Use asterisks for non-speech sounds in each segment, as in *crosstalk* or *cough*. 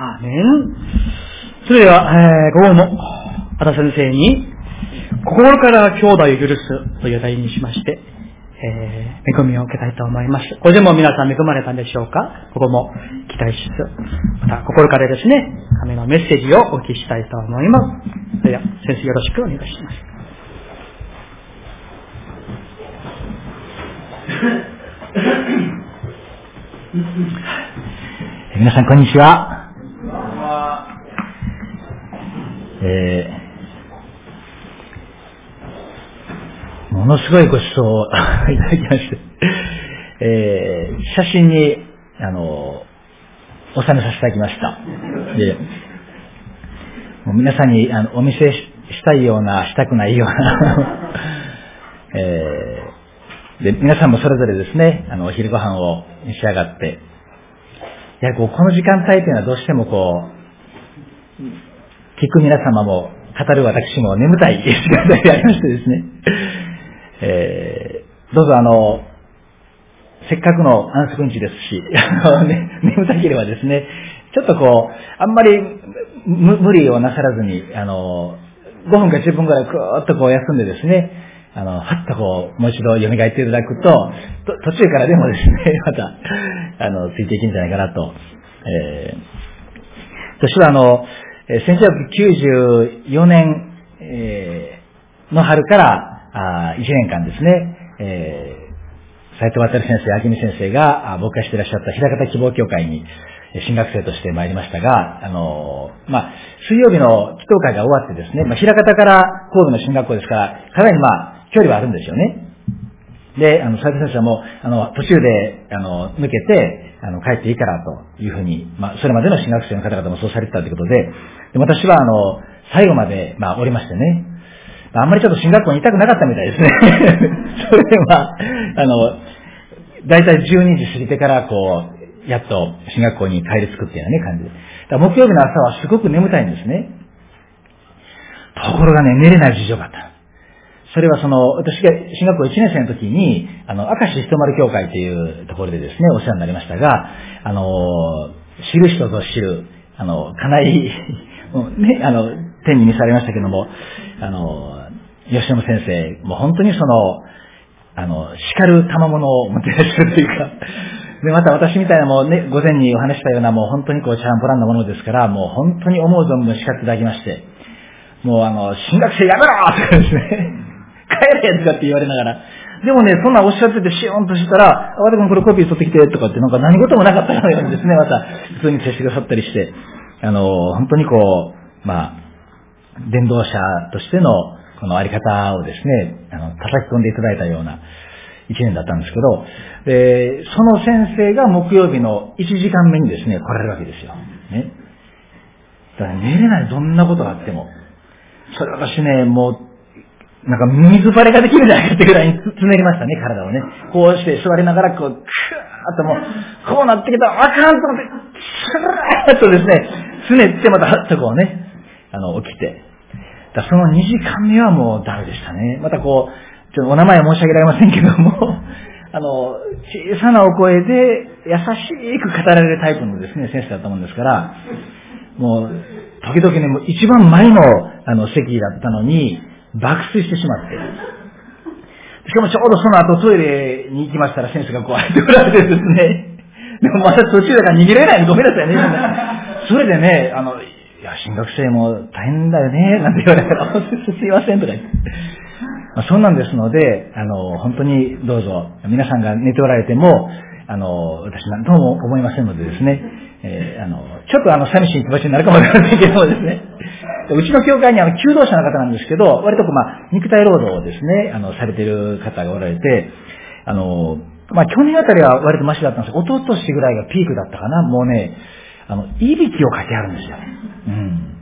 アーメン。それでは、えー、午後も、和田先生に、心から兄弟を許すという題にしまして、えー、恵みを受けたいと思います。これでも皆さん恵まれたんでしょうか？ここも期待しつつ、また心からですね、神のメッセージをお聞きしたいと思います。それでは、先生よろしくお願いします。*laughs* 皆さん、こんにちは。えー、ものすごいご馳走をいただきまして、*laughs* えー、写真に、あの、収めさせていただきました。で、もう皆さんにあのお見せしたいような、したくないような *laughs* えー、で、皆さんもそれぞれですね、あの、お昼ご飯を召し上がって、やこう、この時間帯というのはどうしてもこう、聞く皆様も、語る私も眠たい時間帯でありましてですね、*laughs* えー、どうぞあの、せっかくの安息日ですし、*laughs* ね、眠たければですね、ちょっとこう、あんまり無理をなさらずに、あの、5分か10分くらいくーっとこう休んでですね、あの、はっとこう、もう一度蘇っていただくと、途中からでもですね、*laughs* また、あの、ついていけるんじゃないかなと。えー、私はあの、1994年、え、の春から、あ1年間ですね、えー、斉藤渡先生、明美先生が僕がしていらっしゃった平方希望協会に、新学生として参りましたが、あの、まあ、水曜日の祈祷会が終わってですね、まあ、平方から神戸の進学校ですから、かなりまあ、距離はあるんですよね。で、あの、斉藤先生もう、あの、途中で、あの、抜けて、あの、帰っていいからというふうに、まあ、それまでの新学生の方々もそうされてたということで、で私は、あの、最後まで、まあ、おりましてね、あんまりちょっと進学校にいたくなかったみたいですね。*laughs* それで、まあ、あの、だいたい12時過ぎてから、こう、やっと進学校に帰り着くっていうようなね、感じで。木曜日の朝はすごく眠たいんですね。ところがね、寝れない事情があった。それはその、私が進学校1年生の時に、あの、明石ひとまる協会というところでですね、お世話になりましたが、あの、知る人ぞ知る、あの、かなりね、あの、天に見されましたけども、あの、吉野先生、もう本当にその、あの、叱る賜物を持っていらっしゃるというか、*laughs* で、また私みたいなもうね、午前にお話したようなもう本当にこう、チャンプランなものですから、もう本当に思う存分叱っていただきまして、もうあの、進学生やめろとかですね、帰れとかって言われながら、でもね、そんなおっしゃっててシーンとしたら、和田君これコピー取ってきてとかってなんか何事もなかったようにですね、また普通に接してくださったりして、あの、本当にこう、まあ、伝道者としてのこのあり方をですね、あの、叩き込んでいただいたような一年だったんですけど、で、その先生が木曜日の1時間目にですね、来られるわけですよ。ね。だから寝れない、どんなことがあっても。それ私ね、もう、なんか水バレができるじゃないかってぐらいにつねりましたね、体をね。こうして座りながら、こう、クーッともう、こうなってきたら、あかんと思って、スラーッとですね、つねってまた、はっとこうね、あの、起きて。だその2時間目はもうダメでしたね。またこう、ちょっとお名前は申し上げられませんけども、*laughs* あの、小さなお声で優しく語られるタイプのですね、先生だったもんですから、もう、時々ね、もう一番前のあの席だったのに、爆睡してしまって。しかもちょうどその後トイレに行きましたら先生がこうやって振られてですね。でもまた途中だから逃げられないごめんなさいね。それでね、あの、いや、進学生も大変だよね、なんて言われたら、すいませんとか言って。まあ、そんなんですので、あの、本当にどうぞ、皆さんが寝ておられても、あの、私何とも思いませんのでですね、えー、あの、ちょっとあの、寂しい気持ちになるかもしれませんけどもですね、うちの教会にあの、求道者の方なんですけど、割とこう、まあ、肉体労働をですね、あの、されてる方がおられて、あの、まあ、去年あたりは割とマシだったんですけど、一昨年ぐらいがピークだったかな、もうね、あの、いびきをかけあるんですよ。うん。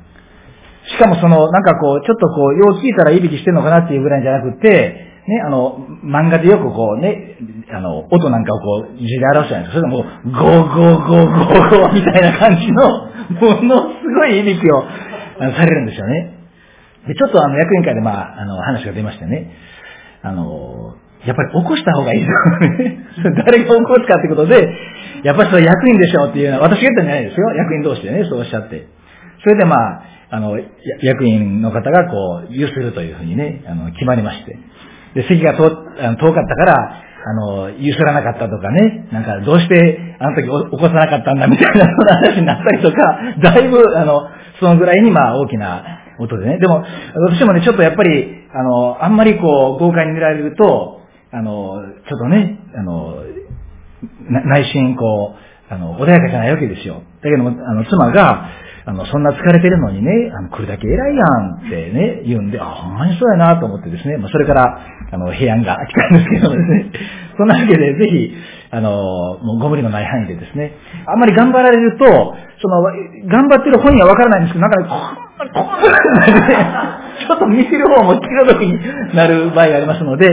しかもその、なんかこう、ちょっとこう、よう聞いたらいびきしてんのかなっていうぐらいじゃなくて、ね、あの、漫画でよくこうね、あの、音なんかをこう、字で表すじゃないですか。それでもう、ゴーゴーゴーゴーゴーみたいな感じの、ものすごいいびきをされるんですよね。で、ちょっとあの、役員会でまあ、あの、話が出ましてね、あの、やっぱり起こした方がいいですよね。*laughs* 誰が起こすかってことで、やっぱりそれ役員でしょっていうのは、私が言ったんじゃないですよ。役員同士でね、そうおっしゃって。それでまあ、あの、役員の方がこう、ゆするというふうにね、あの、決まりまして。で、席が遠あの遠かったから、あの、ゆすらなかったとかね、なんかどうしてあの時起こさなかったんだみたいな話になったりとか、だいぶ、あの、そのぐらいにまあ大きな音でね。でも、私もね、ちょっとやっぱり、あの、あんまりこう、豪快に見られると、あの、ちょっとね、あの、内心こう、あの、穏やかじゃないわけですよ。だけども、あの、妻が、あの、そんな疲れてるのにね、あの、来るだけ偉いやんってね、言うんで、あ、ほんまにそうやなと思ってですね、まあ、それから、あの、平安が来たんですけどもですね、そんなわけで、ぜひ、あの、もうご無理のない範囲でですね、あんまり頑張られると、その、頑張ってる本人はわからないんですけど、なんかね、こんな、こんな、*laughs* ちょっと見せる方も気の毒になる場合がありますので、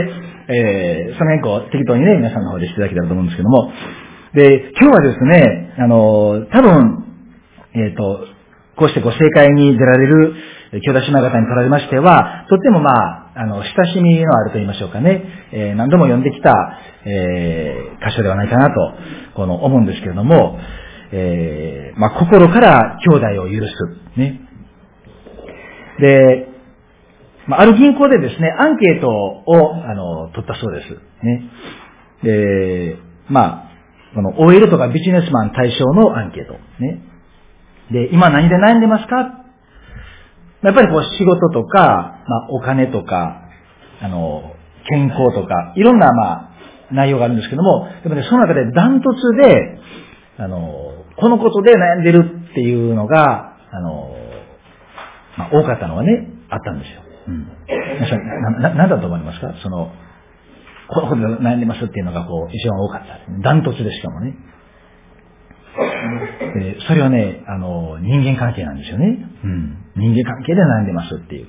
えー、その辺こう、適当にね、皆さんの方でしていただけたらと思うんですけども、で、今日はですね、あの、多分、えっ、ー、と、こうしてご正解に出られる兄弟姉妹方にとられましては、とってもまあ、あの、親しみのあると言いましょうかね、えー、何度も読んできた、えー、箇所ではないかなと、この、思うんですけれども、えー、まあ、心から兄弟を許す。ね。で、まあ、ある銀行でですね、アンケートを、あの、取ったそうです。ね。で、まあ、この OL とかビジネスマン対象のアンケート。ね。で、今何で悩んでますかやっぱりこう仕事とか、まあお金とか、あの、健康とか、いろんなまあ内容があるんですけども、でもね、その中でダントツで、あの、このことで悩んでるっていうのが、あの、まあ多かったのはね、あったんですよ。うん。な、な、なんだと思いますか？その、このことで悩んでますっていうのがこう、一番多かった。ダントツでしかもね。でそれはね、あの、人間関係なんですよね。うん。人間関係で悩んでますっていう。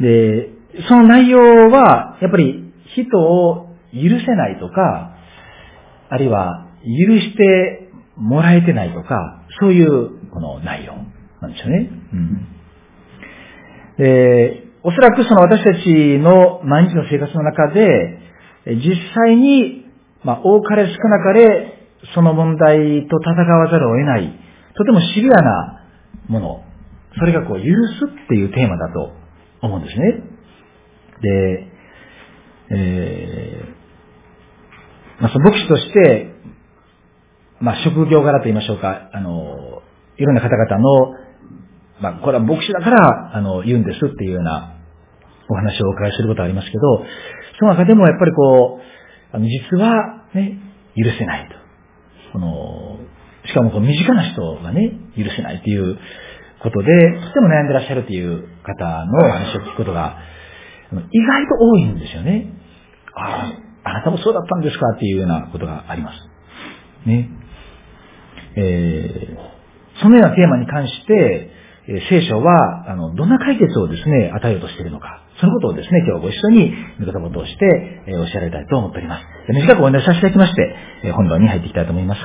で、その内容は、やっぱり人を許せないとか、あるいは許してもらえてないとか、そういうこの内容なんですよね。うん。で、おそらくその私たちの毎日の生活の中で、実際に、まあ、多かれ少なかれその問題と戦わざるを得ない、とてもシビアなもの、それがこう、許すっていうテーマだと思うんですね。で、えー、まあ、その牧師として、まあ、職業柄と言いましょうか、あの、いろんな方々の、まあ、これは牧師だから、あの、言うんですっていうようなお話をお伺いすることはありますけど、その中でもやっぱりこう、あの、実はね、許せないと。この、しかもこう身近な人がね、許せないっていうことで、とても悩んでらっしゃるっていう方の話を聞くことが、意外と多いんですよね。ああ、あなたもそうだったんですかっていうようなことがあります。ね。えー、そのようなテーマに関して、えー、聖書は、あの、どんな解決をですね、与えようとしているのか。そのことをですね、今日ご一緒に、御言葉を通して、えー、おっしゃられたいと思っております。短くお願いさせていただきまして、えー、本堂に入っていきたいと思います。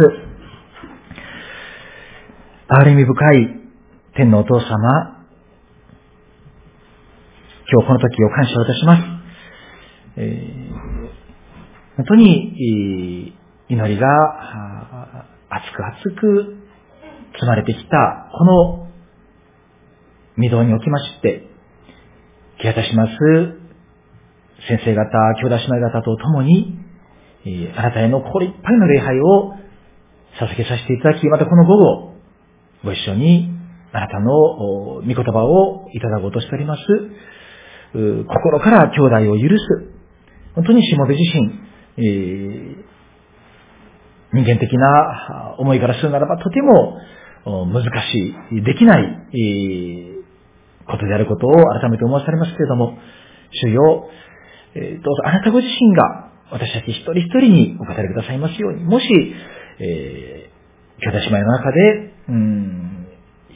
憐れみ深い天のお父様、今日この時を感謝をいたします。えー、本当に、祈りが、熱く熱く積まれてきた、この、御堂におきまして、気渡します、先生方、兄弟姉妹方と共に、えあなたへの心いっぱいの礼拝を捧げさせていただき、またこの午後、ご一緒にあなたの御言葉をいただこうとしております。心から兄弟を許す。本当にしもべ自身、えー、人間的な思いからするならばとても難しい、できない、えー、ことであることを改めて思わされますけれども、主よ、え、どうぞあなたご自身が私たち一人一人にお語りくださいますように、もし、えー、兄弟姉妹の中で、うん、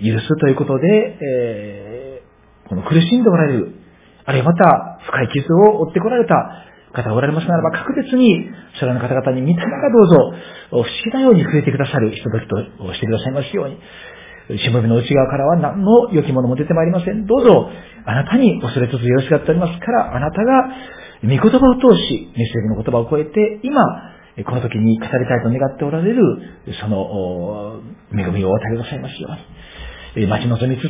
許すということで、えー、この苦しんでおられる、あるいはまた深い傷を負ってこられた方がおられますならば、確実に、それらの方々に見た目がどうぞ、不思議なように増えてくださる人々としてくださいますように、しもべの内側からは何の良きものも出てまいりません。どうぞ、あなたに恐れつつよろしがっておりますから、あなたが、御言葉を通し、メッセージの言葉を超えて、今、この時に語りたいと願っておられる、その、恵みをお与えくださいますように。待ち望みつつ、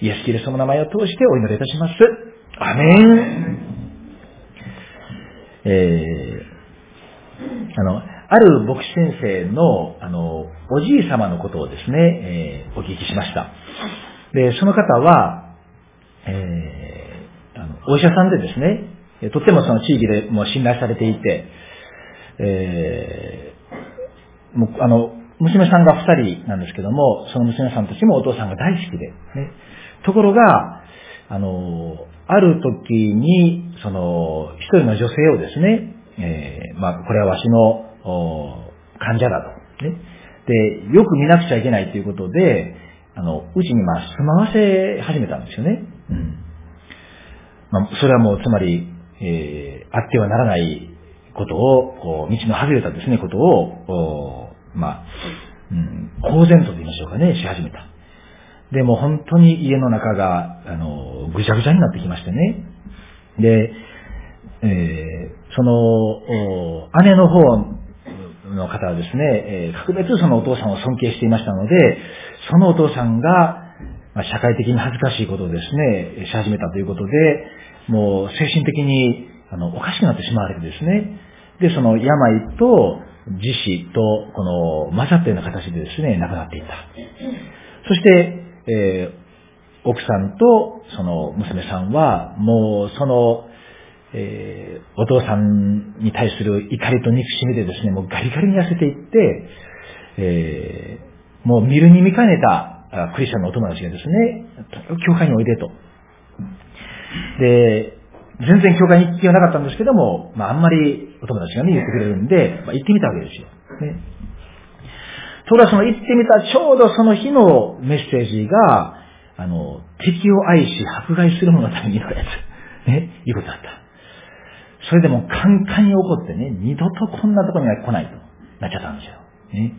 イエス・キリストの名前を通してお祈りいたします。アメン。えー、あの、ある牧師先生の、あの、おじい様のことをですね、えー、お聞きしました。で、その方は、えー、あのお医者さんでですね、とってもその地域でも信頼されていて、えー、もうあの、娘さんが二人なんですけども、その娘さんたちもお父さんが大好きで、ね。ところが、あの、ある時に、その、一人の女性をですね、えー、まあ、これはわしの、患者だと。ね。で、よく見なくちゃいけないということで、あの、うちにまあ住まわせ始めたんですよね。うん。まあ、それはもう、つまり、えー、あってはならないことを、こう、道の外れたですね、ことを、まあ、うん、公然とと言いましょうかね、し始めた。で、も本当に家の中が、あの、ぐちゃぐちゃになってきましてね。で、えー、その、姉の方の方はですね、え、格別そのお父さんを尊敬していましたので、そのお父さんが、ま、社会的に恥ずかしいことをですね、し始めたということで、もう精神的にあのおかしくなってしまわれてですね、で、その病と自死とこの混ざったような形でですね、亡くなっていった。そして、えー、奥さんとその娘さんは、もうその、えー、お父さんに対する怒りと憎しみでですね、もうガリガリに痩せていって、えー、もう見るに見かねたクリスチャンのお友達がですね、教会においでと。で、全然教会に行く気はなかったんですけども、まああんまりお友達がね、言ってくれるんで、まあ行ってみたわけですよ。ね。ところがその行ってみたちょうどその日のメッセージが、あの、敵を愛し迫害する者のためにのやつ。ね、いうことだった。それでもカンカンに怒ってね、二度とこんなとこには来ないとなっちゃったんですよ。ね。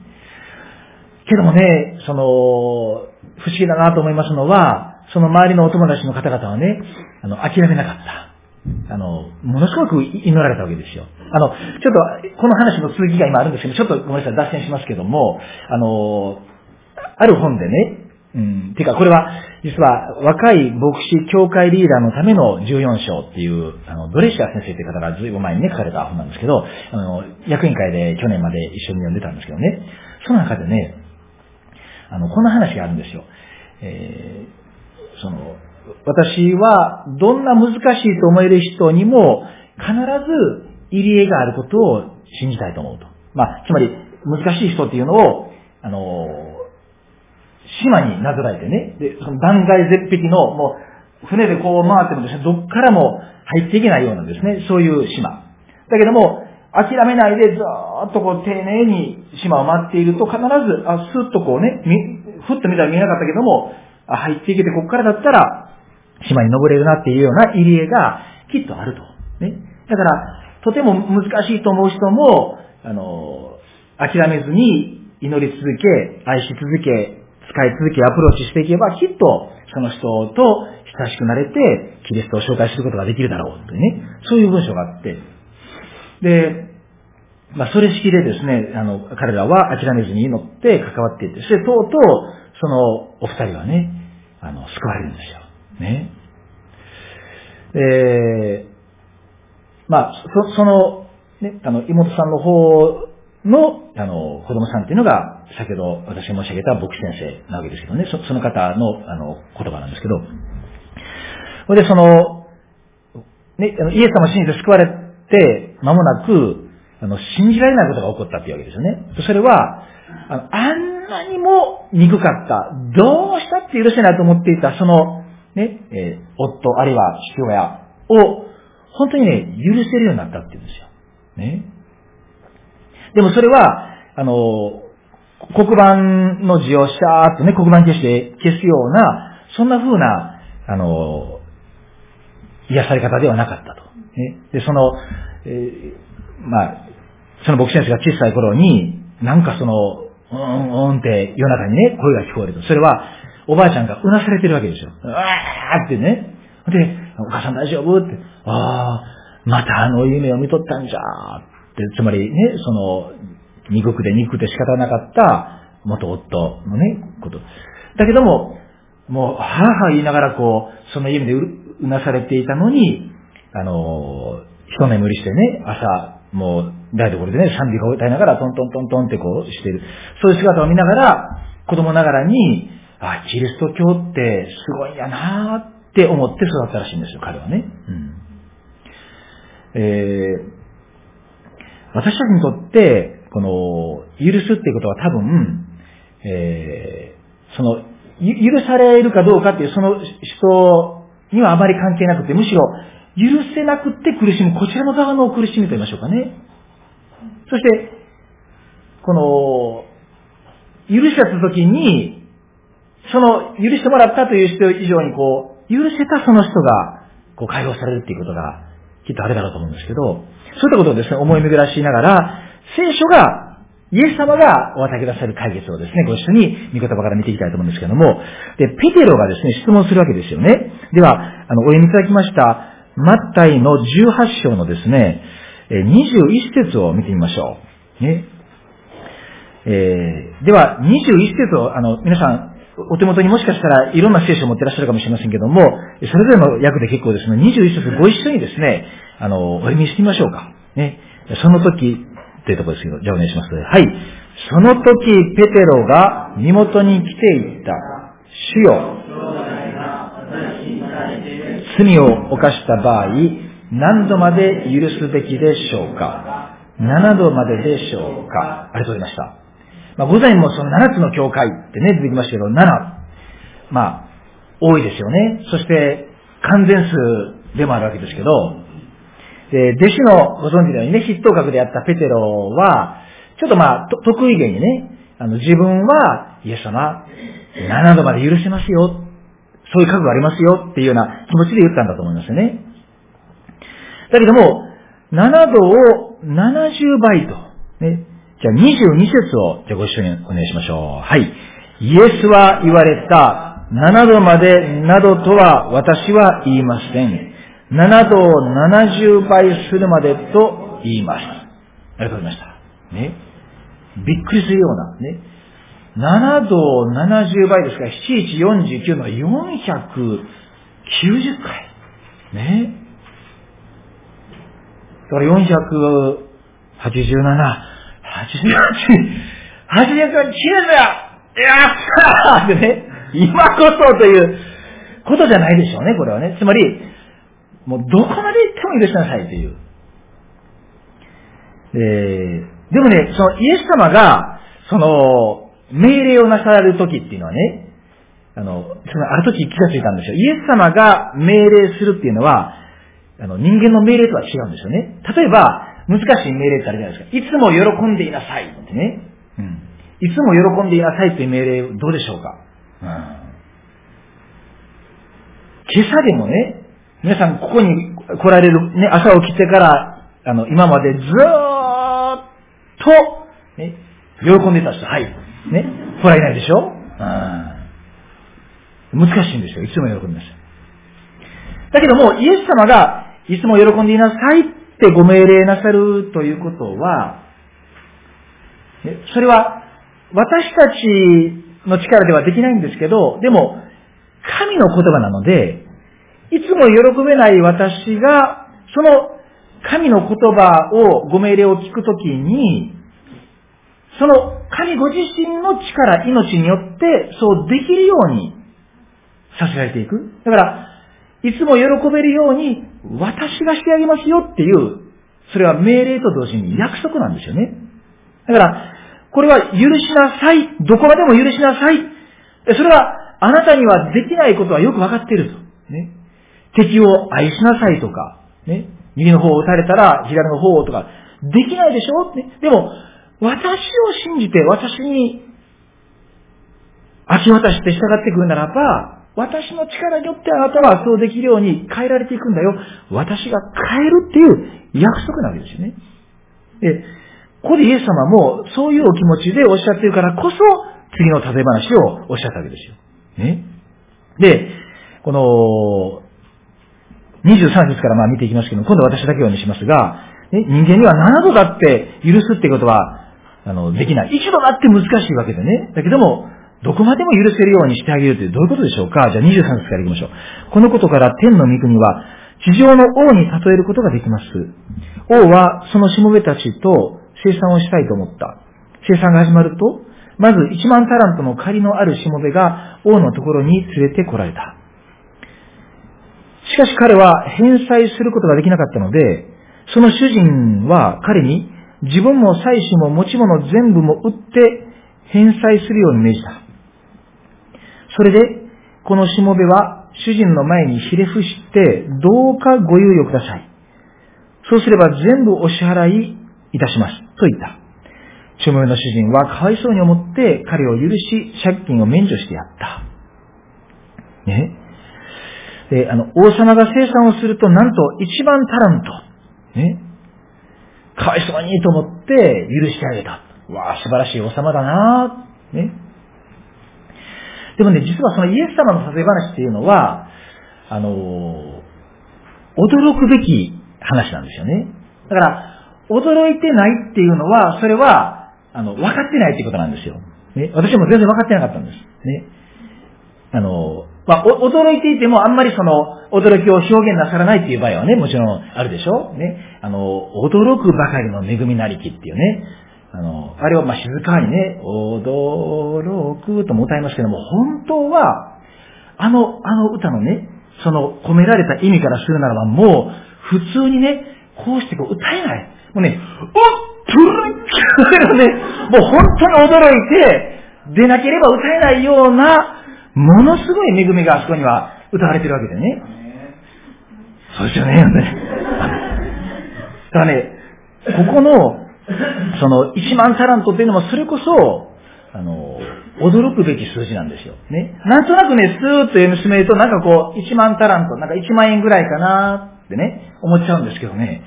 けどもね、その、不思議だなと思いますのは、その周りのお友達の方々はね、あの、諦めなかった。あの、ものすごく祈られたわけですよ。あの、ちょっと、この話の続きが今あるんですけど、ちょっとごめんなさい、脱線しますけども、あの、ある本でね、うん、てか、これは、実は、若い牧師協会リーダーのための14章っていう、あの、ドレシア先生という方がずいぶん前にね、書かれた本なんですけど、あの、役員会で去年まで一緒に読んでたんですけどね、その中でね、あの、こんな話があるんですよ。えー、その、私はどんな難しいと思える人にも必ず入り江があることを信じたいと思うと。まあ、つまり難しい人っていうのを、あの、島になぞらえてね、で、その断崖絶壁のもう船でこう回ってもですね、どっからも入っていけないようなですね、そういう島。だけども、諦めないでずーっとこう丁寧に島を回っていると必ず、あ、スッとこうね、ふっと見たら見えなかったけども、あ入っていけてここからだったら島に登れるなっていうような入り江がきっとあると。ね。だから、とても難しいと思う人も、あの、諦めずに祈り続け、愛し続け、使い続け、アプローチしていけば、きっとその人と親しくなれて、キリストを紹介することができるだろうというね、そういう文章があって、で、まあ、それ式でですね、あの、彼らは諦めずに祈って関わっていって、そしてとうとう、そのお二人はね、あの、救われるんですよ。ね。えー、まあ、そその、ね、あの、妹さんの方の、あの、子供さんっていうのが、先ほど私が申し上げた牧師先生なわけですけどね、そその方の、あの、言葉なんですけど、それでその、ね、あのイエス様を信じて救われて、間もなく、あの、信じられないことが起こったっていうわけですよね。それは、あのあんなにも憎かった、どうしたって許せないと思っていた、その、ね、えー、夫、あるいは父親を、本当にね、許せるようになったって言うんですよ。ね。でもそれは、あの、黒板の字をシャーっとね、黒板消して消すような、そんな風な、あの、癒され方ではなかったと。ね、で、その、えー、まあ、その牧師先生が小さい頃に、なんかその、うんうんって夜中にね、声が聞こえると。それは、おばあちゃんがうなされてるわけですよ。うわーってね。で、お母さん大丈夫って。ああ、またあの夢を見とったんじゃっつまりね、その、憎くて憎くて仕方なかった元夫のね、こと。だけども、もう、はぁはぁ言いながらこう、その夢でうなされていたのに、あの、一目無理してね、朝、もう、台所でね、賛美を歌いながら、トントントントンってこうしてる。そういう姿を見ながら、子供ながらに、あ、キリスト教ってすごいやなって思って育ったらしいんですよ、彼はね。うんえー、私たちにとって、この、許すっていうことは多分、えー、その、許されるかどうかっていうその人にはあまり関係なくて、むしろ許せなくて苦しむ、こちらの側の苦しみと言いましょうかね。そして、この、許した時に、その許してもらったという人以上にこう、許せたその人が、こう解放されるっていうことが、きっとあるだろうと思うんですけど、そういったことをですね、思い巡らしながら、聖書がイエス様がお与えくださる解決をですね、ご一緒に御言葉から見ていきたいと思うんですけども、で、ペテロがですね、質問するわけですよね。では、あの、お読みいただきました、マッタイの18章のですね、21節を見てみましょう。ね。えー、では、21節を、あの、皆さん、お手元にもしかしたらいろんな聖書を持ってらっしゃるかもしれませんけども、それぞれの訳で結構ですね、21節ご一緒にですね、あの、お読みしてみましょうか。ね。その時、というとこですけど、じゃあお願いします。はい。その時、ペテロが身元に来ていった。主よ。罪を犯した場合、何度まで許すべきでしょうか ?7 度まででしょうかありがとうございました。まあ、午前もその7つの教会ってね、出てきましたけど、7。まあ、多いですよね。そして、完全数でもあるわけですけど、で、弟子のご存知のようにね、筆頭格であったペテロは、ちょっとまあ、得意げにね、あの、自分は、イエス様、7度まで許せますよ。そういう覚悟ありますよっていうような気持ちで言ったんだと思いますよね。だけども、7度を70倍と。ね。じゃあ22節を、じゃあご一緒にお願いしましょう。はい。イエスは言われた、7度までなどとは私は言いません。7度を70倍するまでと言います。ありがとうございました。ね。びっくりするような、ね。7度を70倍ですから、7149の490回。ね。だから487、88、88、チーズややったーってね、今こそということじゃないでしょうね、これはね。つまり、もうどこまで行っても許しなさいという。えー、でもね、そのイエス様が、その、命令をなされる時っていうのはね、あの、そのある時気がついたんですよ。イエス様が命令するっていうのは、あの、人間の命令とは違うんですよね。例えば、難しい命令ってあるじゃないですか。いつも喜んでいなさいってね。うん。いつも喜んでいなさいという命令、どうでしょうか。うん。今朝でもね、皆さんここに来られる、ね、朝起きてから、あの、今までずーっと、ね、喜んでた人、はい。ね、来られないでしょ？うん。難しいんですよ。いつも喜んでます。だけども、イエス様が、いつも喜んでいなさいってご命令なさるということは、それは、私たちの力ではできないんですけど、でも、神の言葉なので、いつも喜べない私が、その神の言葉を、ご命令を聞くときに、その神ご自身の力、命によって、そうできるようにさせられていく。だから、いつも喜べるように、私がしてあげますよっていう、それは命令と同時に約束なんですよね。だから、これは許しなさい。どこまでも許しなさい。それは、あなたにはできないことはよくわかっていると。ね。敵を愛しなさいとか、ね。右の方を打たれたら左の方をとか、できないでしょ、ね、でも、私を信じて私に明け渡して従ってくるならば、私の力によってあなたはそうできるように変えられていくんだよ。私が変えるっていう約束なわけですよね。で、ここでイエス様もそういうお気持ちでおっしゃってるからこそ、次の例え話をおっしゃったわけですよ。ね。で、この、23節からまあ見ていきますけど今度私だけをにしますが、ね、人間には7度だって許すってことは、あの、できない。一度だって難しいわけでね。だけども、どこまでも許せるようにしてあげるってどういうことでしょうか？じゃあ23節から行きましょう。このことから天の御国は地上の王に例えることができます。王はそのしもべたちと生産をしたいと思った。生産が始まると、まず1万タラントの借りのあるしもべが王のところに連れてこられた。しかし彼は返済することができなかったので、その主人は彼に自分も妻子も持ち物全部も売って返済するように命じた。それで、このしもべは主人の前にひれ伏して、どうかご猶予ください。そうすれば全部お支払いいたします。と言った。しもべの主人はかわいそうに思って彼を許し、借金を免除してやった。ね？で、あの、王様が生産をすると、なんと一番タラント。ね。かわいそうにと思って許してあげた。わあ、素晴らしい王様だなね。でもね、実はそのイエス様の例え話っていうのは、あの驚くべき話なんですよね。だから、驚いてないっていうのは、それは、あの、分かってないっていうことなんですよ。ね、私も全然分かってなかったんです。ね。あの、まあ、驚いていてもあんまりその、驚きを表現なさらないっていう場合はね、もちろんあるでしょ？ね。あの、驚くばかりの恵みなりきっていうね。あの、あれをま静かにね、驚くとも歌いますけども、本当は、あの、あの歌のね、その込められた意味からするならば、もう、普通にね、こうしてこう歌えない。もうね、おっプルッね、もう本当に驚いて、出なければ歌えないような、ものすごい恵みがあそこには歌われてるわけでね。そうですよね。だからね、ここのその1万タラントっていうのもそれこそ、あの、驚くべき数字なんですよ。ね。なんとなくね、スーッと読み進めると、なんかこう、1万タラント、なんか1万円ぐらいかなってね、思っちゃうんですけどね、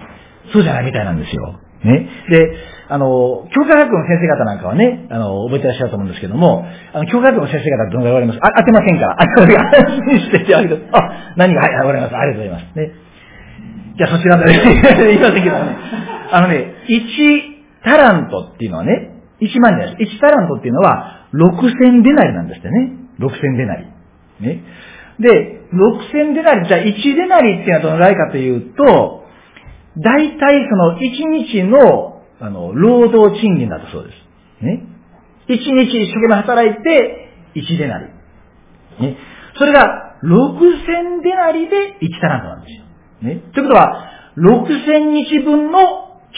そうじゃないみたいなんですよ。ね。で、あの、教科学の先生方なんかはね、あの、覚えてらっしゃると思うんですけども、あの、教科学の先生方どのぐらいわかります？あ、当てませんか？ら。*laughs* あ、安心しててあげて、あ、何が、はい、わかります？ありがとうございます。ね。じゃあそちらで、*laughs* 言いませんけどね。あのね、1、タラントっていうのはね、1万じゃないです。1タラントっていうのは、6000デナリなんですってね。6000デナリ。ね。で、6000デナリ、じゃあ1デナリっていうのはどのぐらいかというと、大体その1日の、あの、労働賃金だとそうです。ね。1日一生懸命働いて、1デナリ。ね。それが、6000デナリで1タラントなんですよ。ね。ということは、6000日分の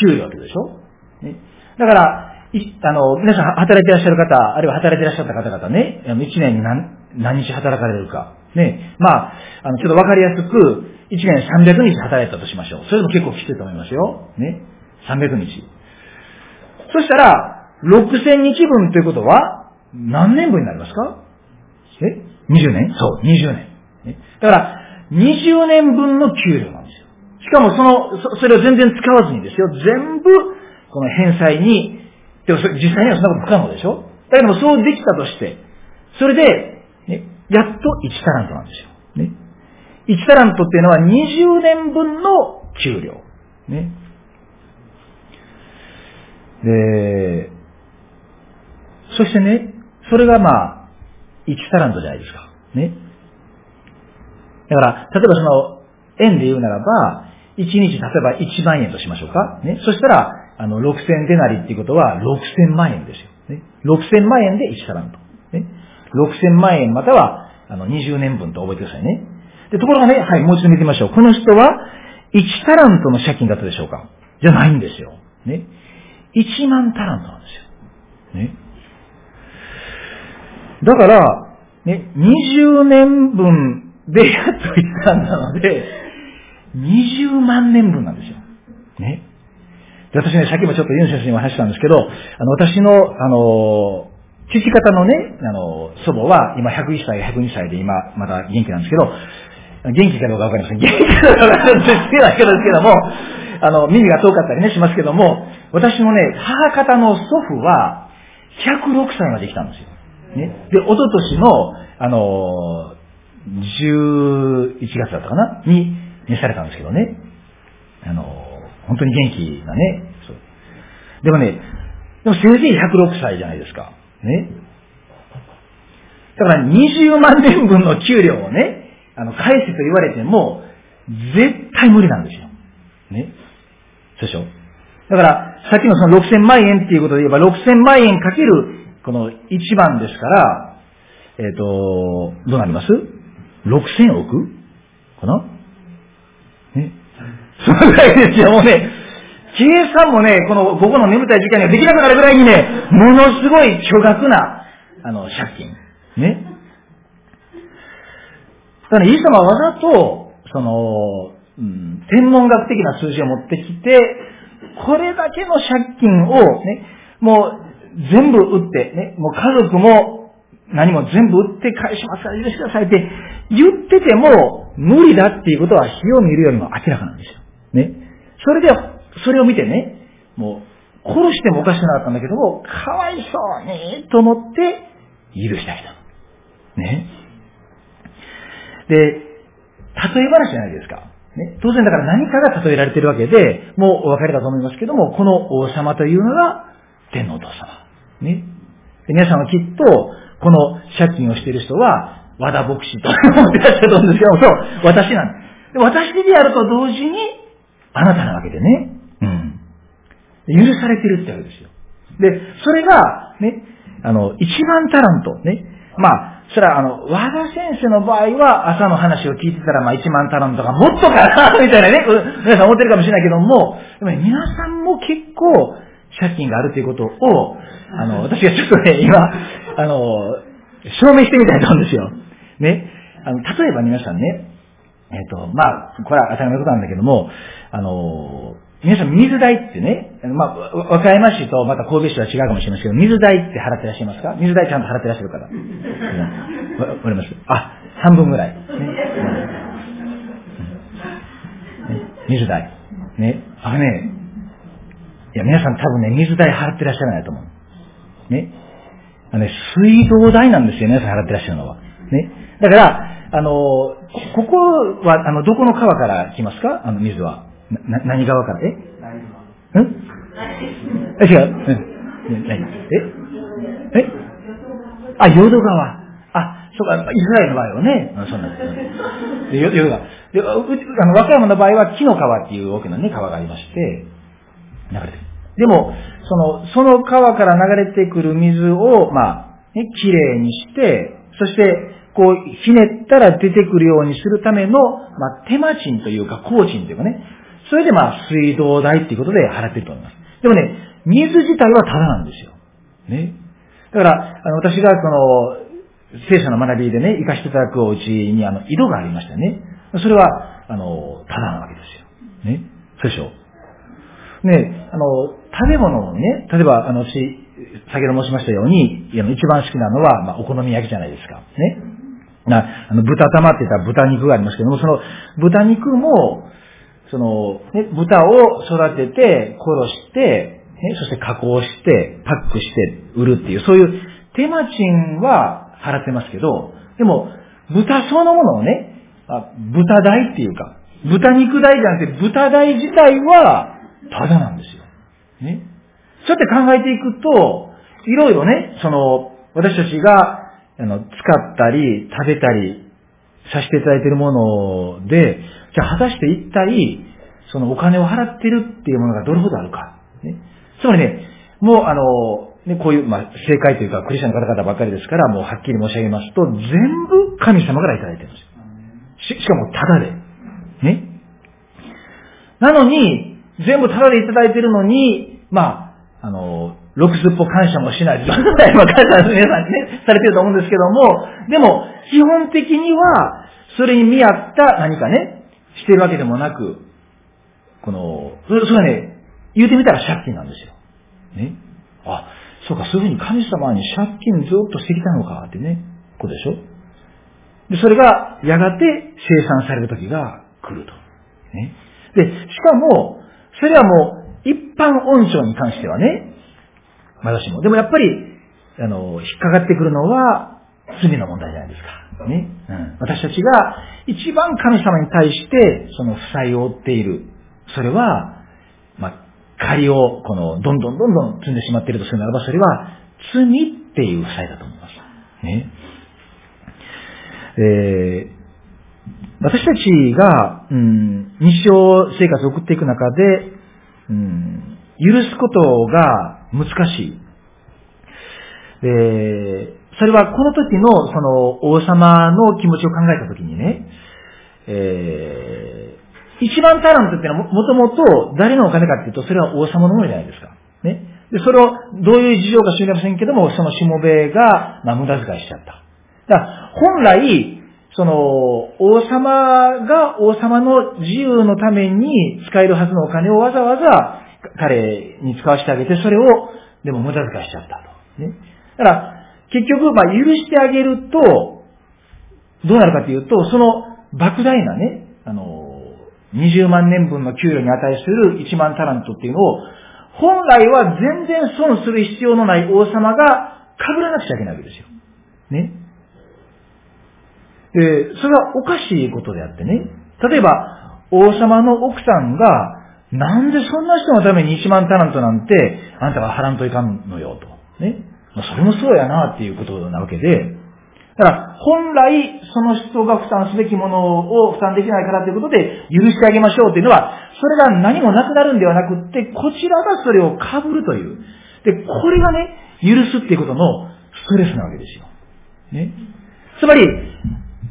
給料ってでしょね。だから、いあの、皆さん働いていらっしゃる方、あるいは働いていらっしゃった方々ね、一年に何何日働かれるか。ね。まあ、あの、ちょっとわかりやすく、一年300日働いたとしましょう。それでも結構きついと思いますよ。ね。300日。そしたら、6000日分ということは、何年分になりますか？え ?20 年？そう、20年。ね、だから、20年分の給料なんですよ。しかもその、そそれを全然使わずにですよ。全部この返済に、でも実際にはそんなこと不可能でしょ？だけどもそうできたとして、それで、ね、やっと1タラントなんですよ。ね？1タラントっていうのは20年分の給料。ね？で、そしてね、それがまあ、1タラントじゃないですか。ね。だから、例えばその、円で言うならば、1日例えば1万円としましょうか。ね。そしたら、あの、6000デナリっていうことは6000万円ですよ。ね、6000万円で1タラント。ね、6000万円または、あの、20年分と覚えてくださいね。で、ところがね、はい、もう一度見てみましょう。この人は、1タラントの借金だったでしょうかじゃないんですよ。ね。1万タラントなんですよ。ね。だから、ね、20年分でやっと1タラントなので、20万年分なんですよ。ね。で、私ね、さっきもちょっとユン先生にも話したんですけど、あの、私の、あの、父方のね、あの、祖母は今101歳、102歳で今、まだ元気なんですけど、元気かどうかわかりません。元気かどうかわかりません。好きだけどですけども、あの、耳が遠かったりね、しますけども、私のね、母方の祖父は、106歳まで来たんですよ。ね。で、おととしの、あの、11月だったかな？に、召されたんですけどね。あの、本当に元気なね。そうでもね、でもせいぜい106歳じゃないですか。ね。だから20万年分の給料をね、あの、返せと言われても、絶対無理なんですよ。ね。そうでしょ？だから、さっきのその6000万円っていうことで言えば、6000万円かける、この1番ですから、えっ、ー、と、どうなります ?6000 億？かな？ね。そのぐらいですよ、もうね。計算もね、この午後の眠たい時間にはできなくなるぐらいにね、ものすごい巨額な、あの、借金。ね？だから、イエス様はわざと、その、うん、天文学的な数字を持ってきて、これだけの借金をね、もう全部売って、ね、もう家族も何も全部売って返しますから許してくださいって言ってても無理だっていうことは火を見るよりも明らかなんですよ。ね。それで、それを見てね、もう殺してもおかしくなかったんだけども、かわいそうにと思って許してあげた。ね。で、例え話じゃないですか。ね、当然だから何かが例えられてるわけで、もうお分かりだと思いますけども、この王様というのが天皇お父様。ね。皆さんはきっと、この借金をしている人は、和田牧師と思ってらっしゃると思うんですけども、そう、私なんです。私であると同時に、あなたなわけでね。うん。許されてるってわけですよ。で、それが、ね、あの、一番タラント、ね。まあ、それは、あの、和田先生の場合は、朝の話を聞いてたら、まあ、1万タランとか、もっとかな、みたいなね、皆さん思ってるかもしれないけども、でもね、皆さんも結構、借金があるということを、あの、私がちょっとね、今、あの、証明してみたいと思うんですよ。ね。あの、例えば皆さんね、えっ、ー、と、まあ、これは当たり前のことなんだけども、あの、皆さん水代ってね、まあ、和歌山市とまた神戸市は違うかもしれませんけど、水代って払ってらっしゃいますか？水代ちゃんと払ってらっしゃる方。わかります？あ、半分ぐらい。ね、水代。ね。あのね、いや、皆さん多分ね、水代払ってらっしゃらないと思う。ね。あのね、水道代なんですよ、皆さん払ってらっしゃるのは。ね。だから、あの、ここは、あの、どこの川から来ますか？あの、水は。な、何川から？え？んえ、違う。うん。何？え？え？あ、淀川。あ、そうか、イスラエルの場合はね、そうなんです。よ、淀川。で、あの、和歌山の場合は木の川っていう大きなね、川がありまして、流れてる。でも、その、その川から流れてくる水を、まあ、ね、きれいにして、そして、こう、ひねったら出てくるようにするための、まあ、手間賃というか、工賃というかね、それでまあ、水道代っていうことで払ってると思います。でもね、水自体はタダなんですよ。ね。だから、あの、私がその、聖書の学びでね、行かせていただくおうちに、あの、井戸がありましたね。それは、あの、タダなわけですよ。ね。そうでしょうね、あの、食べ物をね、例えば、あの、私、先ほど申しましたように、一番好きなのは、まあ、お好み焼きじゃないですか。ね。な、あの、豚玉って言ったら豚肉がありますけども、その豚肉も、その、ね、豚を育てて、殺して、ね、そして加工して、パックして売るっていう、そういう手間賃は払ってますけど、でも、豚そのものをね、あ豚代っていうか、豚肉代じゃなくて豚代自体は、ただなんですよ。ね。そうやって考えていくと、いろいろね、その、私たちが、あの、使ったり、食べたり、させていただいているもので、じゃあ果たして一体、そのお金を払ってるっていうものがどれほどあるか。ね、つまりね、もうあの、ね、こういう、まあ、正解というか、クリスチャンの方々ばかりですから、もうはっきり申し上げますと、全部神様からいただいてるんですよ。し、しかも、ただで。ね。なのに、全部ただでいただいてるのに、まあ、あの、六すっぽ感謝もしない。どのぐらい感謝の皆さんね、されてると思うんですけども、でも、基本的には、それに見合った何かね、してるわけでもなく、この、それはね、言うてみたら借金なんですよ。ね。あ、そうか、そういうふうに神様に借金ずっとしてきたのかってね、ことでしょ。で、それがやがて生産される時が来ると。ね。で、しかも、それはもう、一般恩賞に関してはね、まだしも。でもやっぱり、あの、引っかかってくるのは、罪の問題じゃないですか。ね。うん、私たちが一番神様に対して、その負債を負っている。それは、借りを、この、どんどんどんどん積んでしまっているとするならば、それは、罪っていう負債だと思います。ね。えー、私たちが、うん、日常生活を送っていく中で、うん、許すことが難しい。えー、それはこの時のその王様の気持ちを考えた時にね、えー、一番タラントっていうのはもともと誰のお金かっていうと、それは王様のものじゃないですか。ね。で、それをどういう事情か知りませんけども、そのしもべが、まあ、無駄遣いしちゃった。だから本来、その、王様が王様の自由のために使えるはずのお金をわざわざ彼に使わせてあげて、それを、でも無駄遣いしちゃったと。ね。だから、結局、まあ、許してあげると、どうなるかというと、その莫大なね、あの、20万年分の給与に値する1万タラントっていうのを、本来は全然損する必要のない王様が被らなくちゃいけないわけですよ。ね。で、それはおかしいことであってね。例えば、王様の奥さんが、なんでそんな人のために1万タラントなんて、あんたが払んといかんのよ、と。ね。まあ、それもそうやな、っていうことなわけで、だから、本来、その人が負担すべきものを負担できないからということで、許してあげましょうっていうのは、それが何もなくなるんではなくって、こちらがそれを被るという。で、これがね、許すっていうことのストレスなわけですよ。ね。つまり、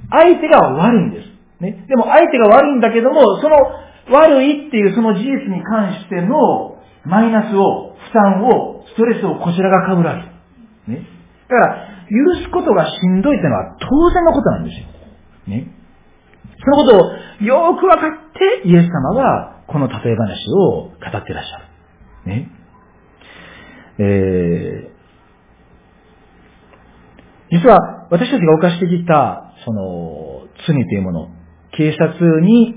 相手が悪いんです。ね。でも相手が悪いんだけども、その悪いっていうその事実に関してのマイナスを、負担を、ストレスをこちらが被られる。ね。だから、許すことがしんどいってのは当然のことなんですよ。ね。そのことをよくわかってイエス様はこの例え話を語ってらっしゃる。ね。えー、実は私たちが犯してきたその、罪というもの、警察に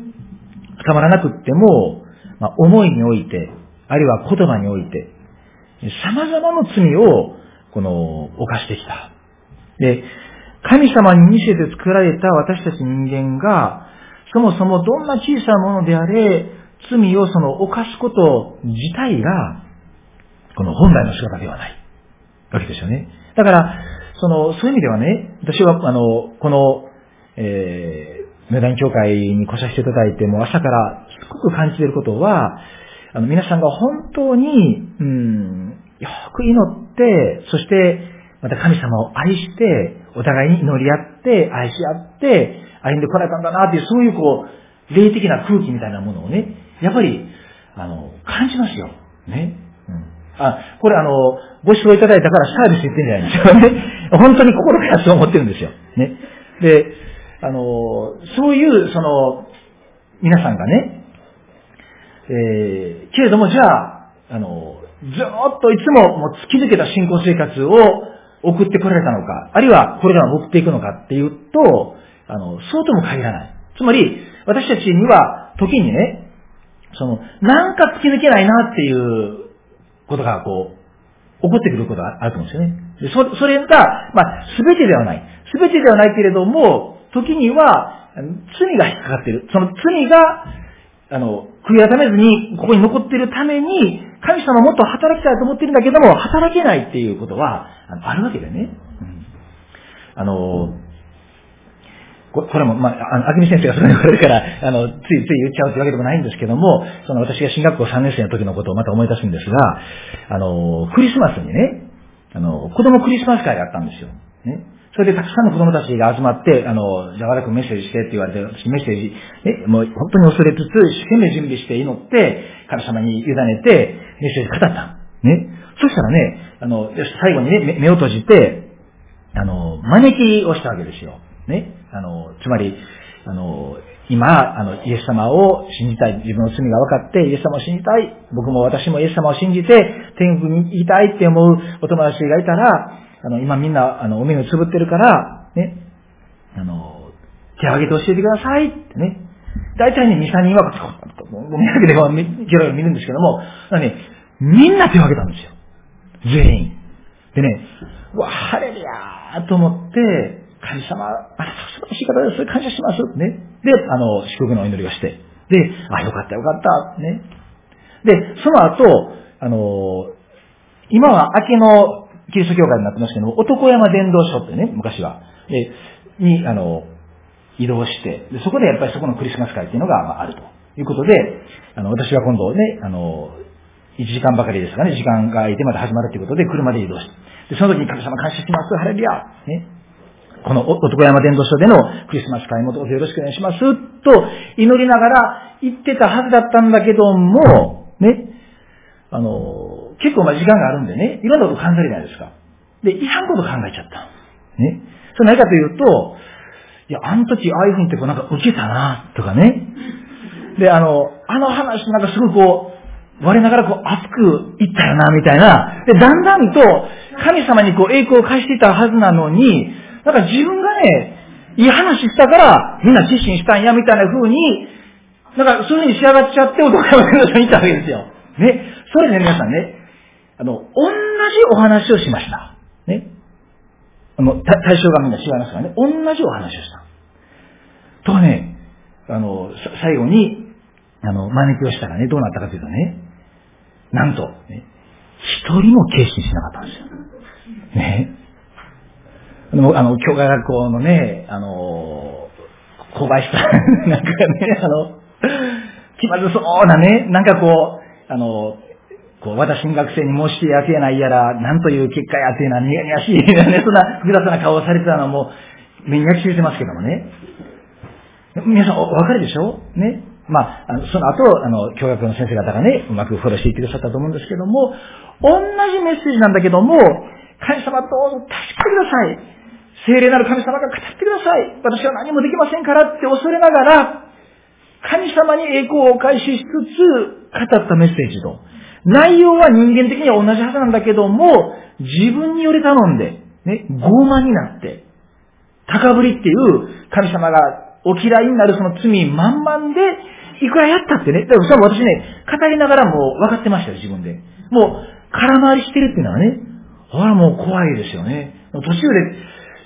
捕まらなくっても、まあ、思いにおいて、あるいは言葉において、様々な罪を、この、犯してきた。で、神様に見せて作られた私たち人間が、そもそもどんな小さなものであれ、罪をその犯すこと自体が、この本来の姿ではない。わけですよね。だから、その、そういう意味ではね、私は、あの、この、えー、メダン教会に来させていただいて、も朝からすごく感じていることは、あの、皆さんが本当に、うん、よく祈って、そして、また神様を愛して、お互いに祈り合って、愛し合って、歩んでこられたんだなっていう、そういうこう、霊的な空気みたいなものをね、やっぱり、あの、感じますよ。ね。うん。あ、これあの、ご指導いただいたからサービス言ってんじゃないんですよね。*laughs* 本当に心からそう思ってるんですよ。ね。で、あの、そういう、その、皆さんがね、えー、けれどもじゃあ、あの、ずっといつももう突き抜けた信仰生活を送ってこられたのか、あるいはこれから送っていくのかっていうと、あの、そうとも限らない。つまり、私たちには、時にね、その、なんか突き抜けないなっていうことが、こう、起こってくることがあると思うんですよね。でそそれが、まあ、すべてではない。すべてではないけれども、時には、罪が引っかかっている。その罪が、あの、悔い改めずに、ここに残っているために、神様もっと働きたいと思ってるんだけども、働けないっていうことは、あるわけだよね。うん、あの、これも、まあ、あの、あくみ先生がそれに言われるから、あの、ついつい言っちゃうというわけでもないんですけども、その私が進学校3年生の時のことをまた思い出すんですが、あの、クリスマスにね、あの、子供クリスマス会があったんですよ。ね。それでたくさんの子供たちが集まって、あの、じゃあ悪くメッセージしてって言われて、私メッセージ、ね、もう本当に恐れつつ、一生懸命準備して祈って、神様に委ねて、メッセージ語った。ね。そしたらね、あの、最後にね、目を閉じて、あの、招きをしたわけですよ。ね。あの、つまり、あの、今、あの、イエス様を信じたい。自分の罪が分かって、イエス様を信じたい。僕も私もイエス様を信じて、天国に行きたいって思うお友達がいたら、あの、今みんな、あの、お目をつぶってるから、ね、あの、手を挙げて教えてくださいってね。大体ね、2、3人は、ごめんなければ、ゲロを見るんですけども、ね、みんな手を挙げたんですよ。全員。でね、わ、ハレルヤーと思って、神様、あなた素晴らしい方です。感謝します。ね。で、あの、祝福のお祈りをして。で、あ、よかったよかった。ね。で、その後、あの、今は明けのキリスト教会になってますけども、男山伝道所ってね、昔は。で、に、あの、移動して、でそこでやっぱりそこのクリスマス会っていうのが、まあ、あるということで、あの、私は今度ね、あの、1時間ばかりですかね、時間が空いてまた始まるということで、車で移動して。で、その時に神様感謝します、ハレルヤね。この男山伝道所でのクリスマス会もどうぞよろしくお願いします、と祈りながら言ってたはずだったんだけども、ね、あの、結構まあ時間があるんでね、いろんなこと考えるじゃないですか。で、いらんこと考えちゃった。ね。それ何かというと、いや、あの時ああいうふうにってこうなんか受けたな、とかね。で、あの、あの話なんかすごいこう、我ながらこう熱くいったよな、みたいな。で、だんだんと神様にこう栄光を返していたはずなのに、なんか自分がね、いい話したからみんな失神したんや、みたいな風に、なんかそういう風に仕上がっちゃって男山の人に行ったわけですよ。ね。それで、ね、皆さんね、あの、同じお話をしました。ね。あの、対象がみんな違いますからね。同じお話をした。とはね、あの、最後に、あの、招きをしたらね、どうなったかというとね、なんと、ね、一人も決心しなかったんですよ。ね。あの、あの、教会学校のね、あの、小林さん *laughs* なんかね、あの、気まずそうなね、なんかこう、あの、こう、私学生に申してやけないやら、なんという結果やっていうのは、にやにやしい、ね、そんな複雑な顔をされてたのも、目に焼き付いてますけどもね。皆さんお分かるでしょね。まあ、その後、あの、教学の先生方がね、うまくフォローしていってくださったと思うんですけども、同じメッセージなんだけども、神様どうぞ助けてください。聖霊なる神様が語ってください。私は何もできませんからって恐れながら、神様に栄光をお返ししつつ、語ったメッセージと、内容は人間的には同じはずなんだけども、自分により頼んで、ね、傲慢になって、高ぶりっていう神様がお嫌いになるその罪満々で、いくらやったってね、だからそれ私ね、語りながらも分かってましたよ、自分で。もう、空回りしてるっていうのはね、ほらもう怖いですよね。もう途中で、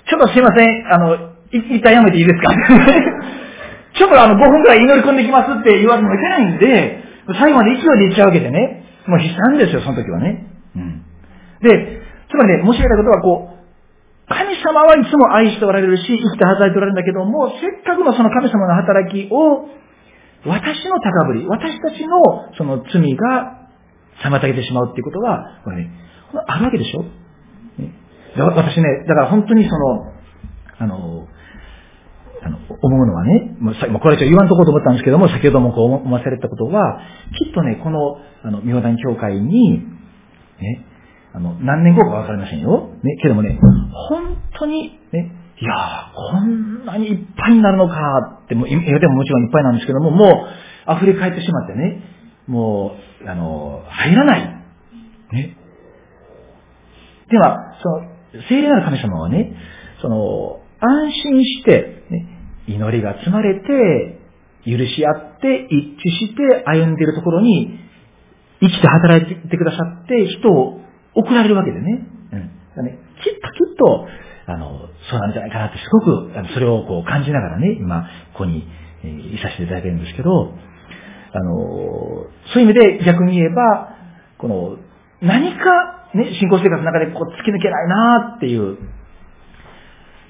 ちょっとすいません、あの、一旦やめていいですか？*laughs* ちょっとあの5分くらい祈り込んできますって言わずもいけないんで、最後まで勢いで言っちゃうわけでね。もう悲惨ですよ、その時はね。うん。で、つまりね、申し上げたことはこう、神様はいつも愛しておられるし、生きて働いておられるんだけども、せっかくのその神様の働きを、私の高ぶり、私たちのその罪が妨げてしまうっていうことは、これね、あるわけでしょ、ね、私ね、だから本当にその、あの、あの、思うのはね、もうさこれちょっと言わんとこうと思ったんですけども、先ほどもこう思わされたことは、きっとね、この、あの、妙談教会に、ね、あの、何年後かわかりませんよ。ね、けどもね、本当に、ね、いやー、こんなにいっぱいになるのかって、もう、映画でももちろんいっぱいなんですけども、もう、溢れ返ってしまってね、もう、あの、入らない。ね。では、その、聖霊なる神様はね、その、安心して、ね、祈りが積まれて、許し合って、一致して歩んでいるところに、生きて働いてくださって人を送られるわけでね。うん。ねきっときっと、あの、そうなんじゃないかなってすごく、あのそれをこう感じながらね、今、ここに、えー、いさせていただいてるんですけど、あの、そういう意味で逆に言えば、この、何か、ね、信仰生活の中でこう突き抜けないなっていう、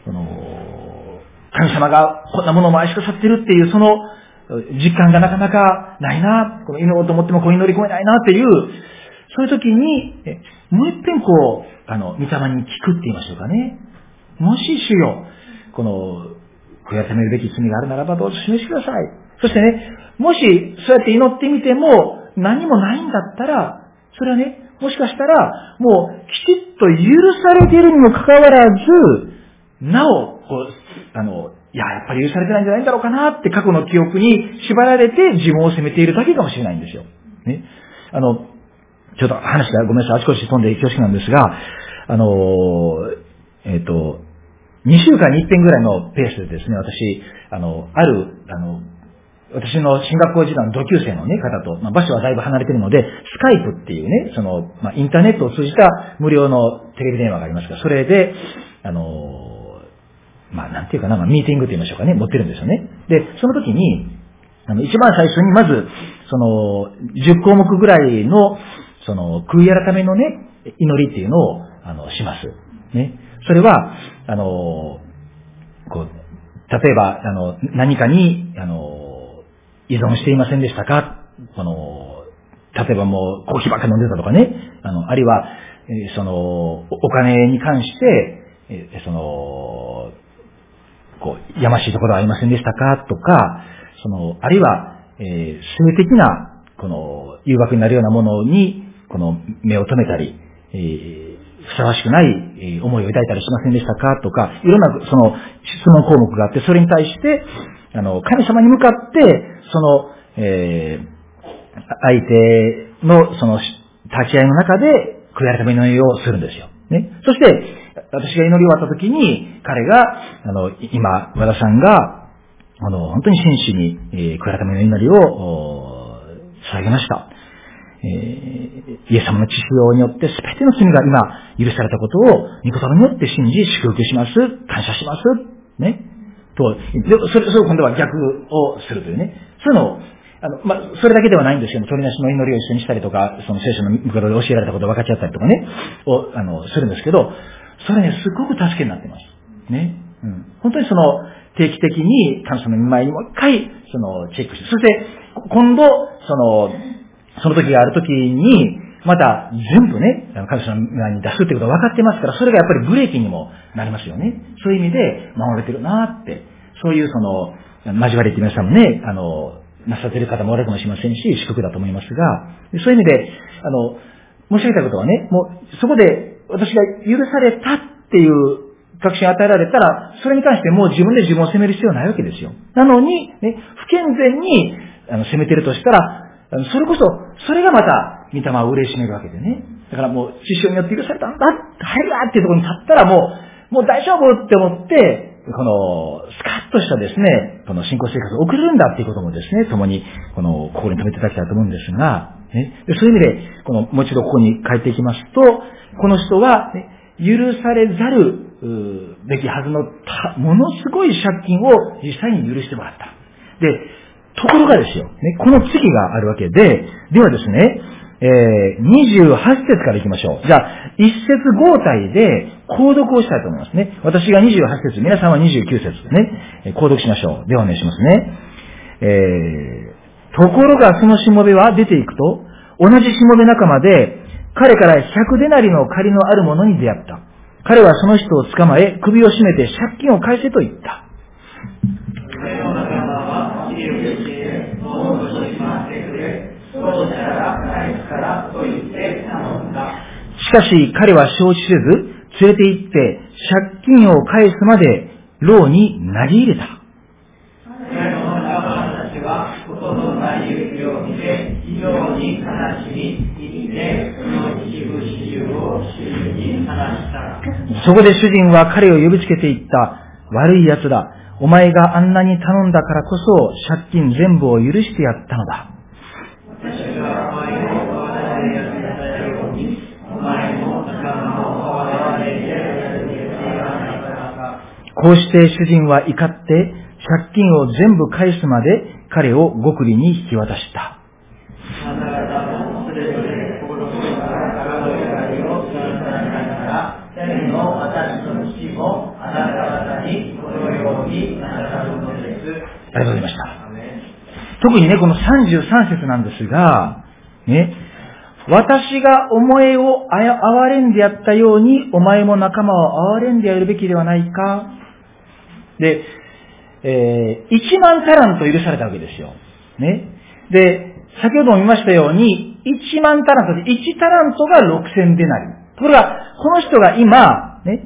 その、神様がこんなものも愛しくさってるっていう、その実感がなかなかないな、この祈ろうと思ってもこう祈り込めないなっていう、そういう時に、もう一遍こう、あの、御霊に聞くって言いましょうかね。もし主よ、この、悔やめるべき罪があるならばどうぞ示してください。そしてね、もしそうやって祈ってみても何もないんだったら、それはね、もしかしたら、もうきちっと許されているにもかかわらず、なお、こう、あの、いや、やっぱり許されてないんじゃないんだろうかなって過去の記憶に縛られて自分を責めているだけかもしれないんですよ。ね。あの、ちょっと話がごめんなさい、あちこち飛んで恐縮なんですが、あの、えっ、ー、と、2週間に1遍ぐらいのペースでですね、私、あの、ある、あの、私の進学校時代の同級生のね、方と、まあ、場所はだいぶ離れているので、スカイプっていうね、その、まあ、インターネットを通じた無料のテレビ電話がありますが、それで、あの、まあ、なんていうかな、まあ、ミーティングと言いましょうかね、持ってるんですよね。で、その時に、あの、一番最初にまず、その、10項目ぐらいの、その、悔い改めのね、祈りっていうのを、あの、します。ね。それは、あの、こう、例えば、あの、何かに、あの、依存していませんでしたか？この、例えばもう、コーヒーばっか飲んでたとかね、あの、あるいは、えその、お金に関して、えその、こう、やましいところはありませんでしたか？とか、その、あるいは、えー、性的な、この、誘惑になるようなものに、この、目を留めたり、えー、ふさわしくない、え思いを抱いたりしませんでしたか？とか、いろんな、その、質問項目があって、それに対して、あの、神様に向かって、その、えー、相手の、その、立ち会いの中で、悔い改めの祈りをするんですよ。ね。そして、私が祈り終わった時に、彼が、あの、今、和田さんが、あの、本当に真摯に、えー、悔い改めの祈りを、捧げました。えー、イエス様の血潮によって全ての罪が今許されたことを御言葉によって信じ祝福します。感謝します。ね。と、それ、それ今度は逆をするというね。そういうのをあの、まあ、それだけではないんですけど鳥なしの祈りを一緒にしたりとか、その聖書の向こうで教えられたことを分かち合ったりとかね、を、あの、するんですけど、それね、すっごく助けになってます。ね。うん。本当にその、定期的に神様の見舞いにもう一回、その、チェックして、そして、今度、その、その時がある時に、また全部ね、神様の見舞いに出すってことが分かってますから、それがやっぱりブレーキにもなりますよね。そういう意味で守れてるなって、そういうその、交わりって皆さんもね、あの、なさってる方もおられるかもしれませんし、祝福だと思いますが、そういう意味で、あの、申し上げたことはね、もう、そこで私が許されたっていう確信を与えられたら、それに関してもう自分で自分を責める必要ないわけですよ。なのに、ね、不健全にあの責めてるとしたら、それこそ、それがまた、御霊を嬉しめるわけでね。だからもう、師匠によって許されたんだ、入るなっていうところに立ったらもう、もう大丈夫って思って、この、スカッとしたですね、この信仰生活を送るんだっていうこともですね、共に、この、心に留めていただきたいと思うんですが、ね、そういう意味で、この、もう一度ここに帰っていきますと、この人は、ね、許されざる、べきはずの、ものすごい借金を実際に許してもらった。で、ところがですよ、ね、この次があるわけで、ではですね、えー、28節から行きましょう。じゃあ、一節合体で、購読をしたいと思いますね。私が28節、皆さんは29節ですね、購読しましょう。ではお願いしますね。えー、ところがそのしもべは出ていくと、同じしもべ仲間で、彼から100デナリの借りのある者に出会った。彼はその人を捕まえ、首を絞めて借金を返せと言った。しかし彼は承知せず、連れて行って借金を返すまで牢に投げ入れた。そこで主人は彼を呼びつけていった。悪い奴だ。お前があんなに頼んだからこそ借金全部を許してやったのだ。こうして主人は怒って借金を全部返すまで彼を極利に引き渡した。ありがとうございました。特にね、この33節なんですが、ね、私がお前を憐れんでやったように、お前も仲間を憐れんでやるべきではないかで、えー、1万タラント許されたわけですよ。ね。で、先ほども見ましたように、1万タラントで、1タラントが6000デナリ。ところが、この人が今、ね、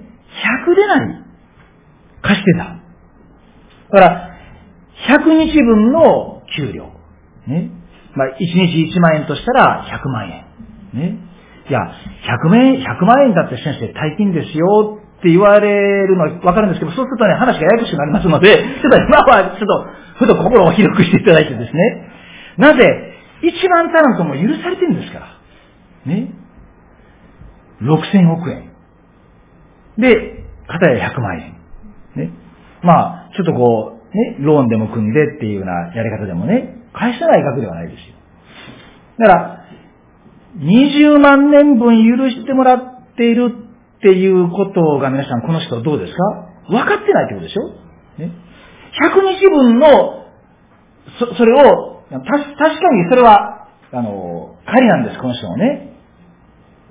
100デナリ貸してた。だから、100日分の給料。ね。まあ、1日1万円としたら100万円。ね。いや、100万円、100万円だって先生大金ですよって言われるのはわかるんですけど、そうするとね、話がややこしくなりますので、ちょっと今はちょっと、ふと心を広くしていただいてですね。なぜ、一番タラントも許されてるんですから。ね。6000億円。で、片や100万円。ね。まあ、ちょっとこう、ね、ローンでも組んでっていうようなやり方でもね、返せない額ではないですよ。だから、20万年分許してもらっているっていうことが皆さんこの人どうですか？分かってないってことでしょ？ね。100日分の、そ、それを、た、確かにそれは、あの、仮なんです、この人もね。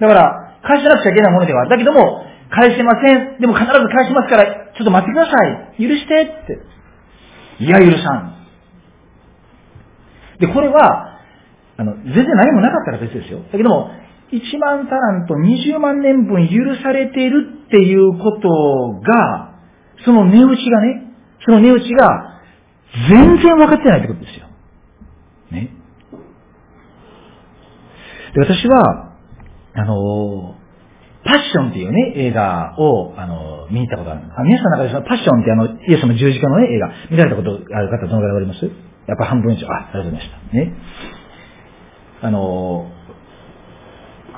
だから、返さなくちゃいけないものではある。だけども、返せません。でも必ず返しますから、ちょっと待ってください。許してって。いや、許さん。で、これは、あの、全然何もなかったら別ですよ。だけども、1万タラント20万年分許されているっていうことが、その値打ちがね、その値打ちが全然分かってないってことですよ。ね。で、私は、あの、パッションっていうね、映画を、あの、見に行ったことがある。あ皆さんの中でそのパッションってあの、イエスの十字架のね、映画、見られたことある方どのくらいおりますやっぱ半分以上、あ、ありがとうございました。ね。あの、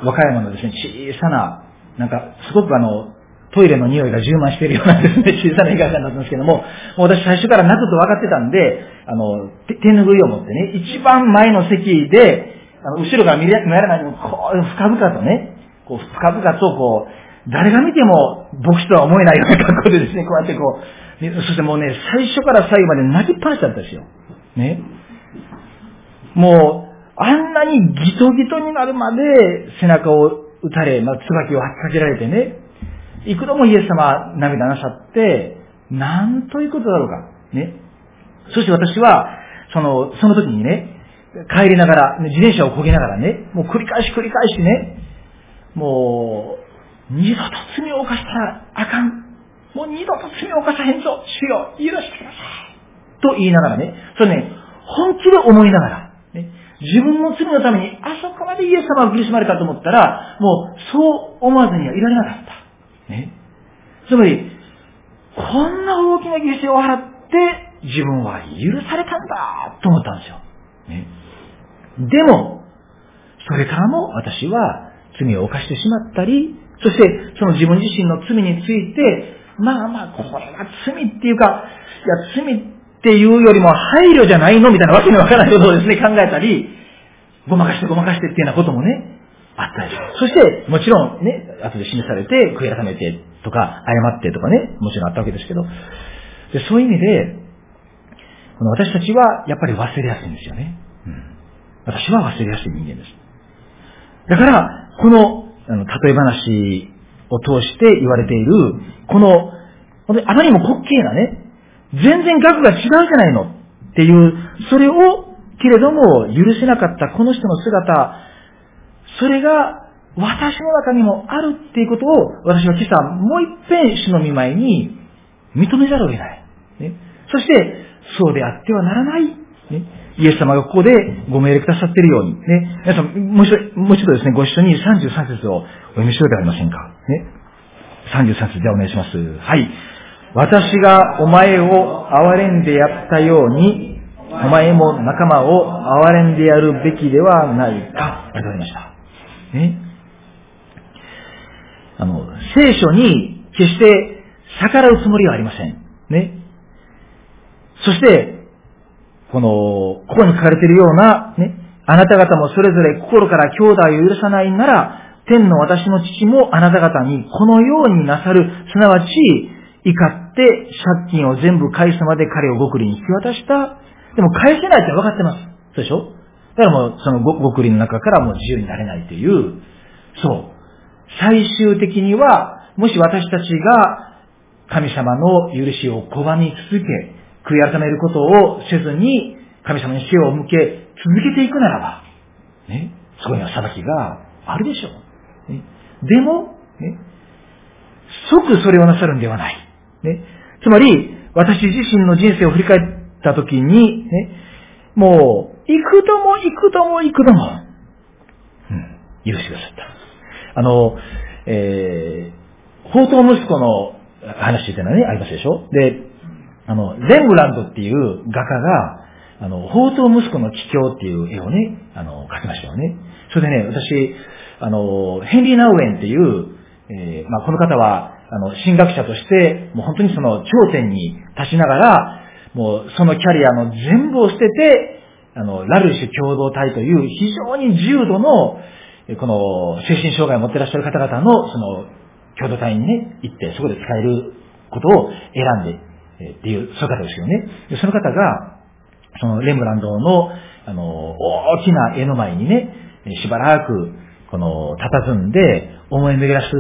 和歌山のですね、小さな、なんか、すごくあの、トイレの匂いが充満しているようなですね、*laughs* 小さな映画館だったんですけども、もう私最初から泣くと分かってたんで、あの、手拭いを持ってね、一番前の席で、あの後ろから見られないように、こう、深々とね、こう、深々とこう、誰が見ても牧師とは思えないような格好でですね、こうやってこう、そしてもうね、最初から最後まで泣きっぱなしだったんですよ。ね。もう、あんなにギトギトになるまで背中を打たれ、まあ、椿を吐きかけられてね、幾度もイエス様涙なさって、なんということだろうか。ね。そして私は、その、その時にね、帰りながら、自転車をこげながらね、もう繰り返し繰り返しね、もう、二度と罪を犯したらあかん。もう二度と罪を犯さへんぞ。主よ、許してください。と言いながらね、それね、本気で思いながら、ね、自分の罪のためにあそこまでイエス様が苦しまれたと思ったら、もうそう思わずにはいられなかった。ね。つまり、こんな大きな犠牲を払って自分は許されたんだと思ったんですよ。ね。でも、それからも私は罪を犯してしまったり、そしてその自分自身の罪について、まあまあ、これは罪っていうか、いや、罪っていうよりも配慮じゃないのみたいなわけのわからないことをですね、考えたり、ごまかしてごまかしてっていうようなこともね、あったりそして、もちろんね、後で示されて、悔い改めてとか、謝ってとかね、もちろんあったわけですけど、でそういう意味で、この私たちはやっぱり忘れやすいんですよね。うん、私は忘れやすい人間です。だから、この、あの、例え話を通して言われている、この、本当にあまりにも滑稽なね、全然額が違うじゃないのっていう、それを、けれども許せなかったこの人の姿、それが私の中にもあるっていうことを、私は今朝もう一遍主の見舞いに認めざるを得ない。ね、そして、そうであってはならない。ねイエス様がここでご命令くださっているように、ね。皆さん、もう一度、もう一度ですね、ご一緒に33節をお読みしようではありませんか。ね。33節でお願いします。はい。私がお前を憐れんでやったように、お前も仲間を憐れんでやるべきではないか。ありがとうございました。ね。あの、聖書に決して逆らうつもりはありません。ね。そして、この、ここに書かれているような、ね、あなた方もそれぞれ心から兄弟を許さないなら、天の私の父もあなた方にこのようになさる、すなわち、怒って借金を全部返すまで彼を極利に引き渡した。でも返せないって分かってます。そうでしょ？だからもうその極利の中からもう自由になれないという、そう。最終的には、もし私たちが神様の許しを拒み続け、悔い改めることをせずに、神様に背を向け、続けていくならば、ね、そこには裁きがあるでしょう。ね、でも、ね、即それをなさるんではない。ね、つまり、私自身の人生を振り返ったときに、ね、もう、幾度も幾度も幾度も、うん、許してくださった。あの、えー、宝刀息子の話っていうのはね、ありますでしょ？で、あの、レンブランドっていう画家が、あの、宝刀息子の帰郷っていう絵をね、あの、描きましたよね。それでね、私、あの、ヘンリー・ナウエンっていう、えー、まあ、この方は、あの、神学者として、もう本当にその頂点に立ちながら、もうそのキャリアの全部を捨てて、あの、ラルシュ共同体という非常に重度の、この精神障害を持ってらっしゃる方々の、その、共同体にね、行って、そこで使えることを選んで、えっていう、そういう方ですよね。で、その方が、そのレンブランドの、あの、大きな絵の前にね、しばらく、この、佇んで、思い巡らす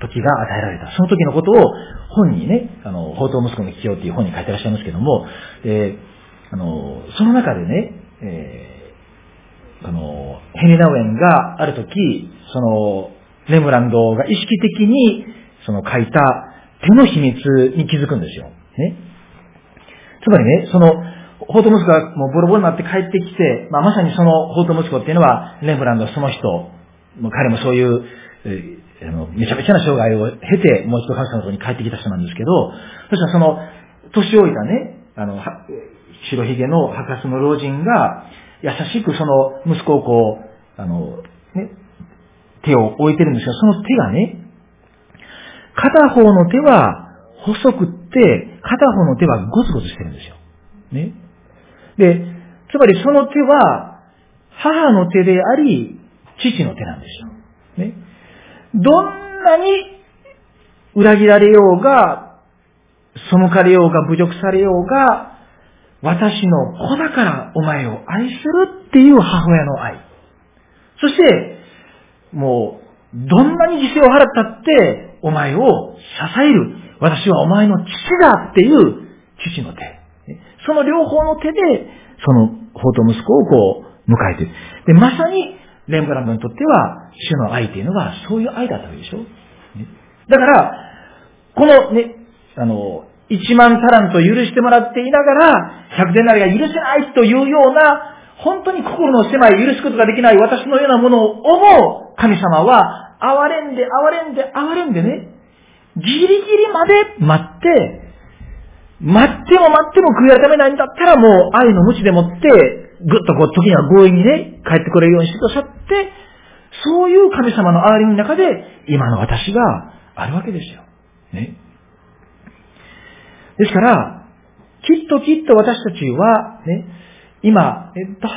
時が与えられた。その時のことを本にね、あの、宝刀息子の起用っていう本に書いてらっしゃいますけども、で、あの、その中でね、えー、あの、ヘネナウェンがある時、その、レムランドが意識的に、その書いた手の秘密に気づくんですよ。ね。つまりね、その、ホート息子がもうボロボロになって帰ってきて、まあ、まさにそのホート息子っていうのは、レンブランドはその人、もう彼もそういう、えー、あのめちゃめちゃな障害を経て、もう一度神様のところに帰ってきた人なんですけど、そしたらその、年老いたね、あの、白ひげの博士の老人が、優しくその息子をこう、あの、ね、手を置いてるんですが、その手がね、片方の手は細く、片方の手はゴツゴツしてるんですよ。ね。で、つまりその手は、母の手であり、父の手なんですよ。ね。どんなに裏切られようが、背かれようが、侮辱されようが、私の子だからお前を愛するっていう母親の愛。そして、もう、どんなに犠牲を払ったって、お前を支える。私はお前の父だっていう父の手。その両方の手で、その法と息子をこう、迎えている。で、まさに、レンブランドにとっては、主の愛というのは、そういう愛だったわけでしょ。だから、このね、あの、1万タラント許してもらっていながら、100デナリが許せないというような、本当に心の狭い許すことができない私のようなものを思う神様は、哀れんで、哀れんで、哀れんでね、ギリギリまで待って、待っても待っても悔い改めないんだったらもう愛の無知でもって、ぐっとこう時には強引にね、帰ってくれるようにしてくださって、そういう神様の憐れみの中で、今の私があるわけですよ。ね。ですから、きっときっと私たちは、ね、今、えどう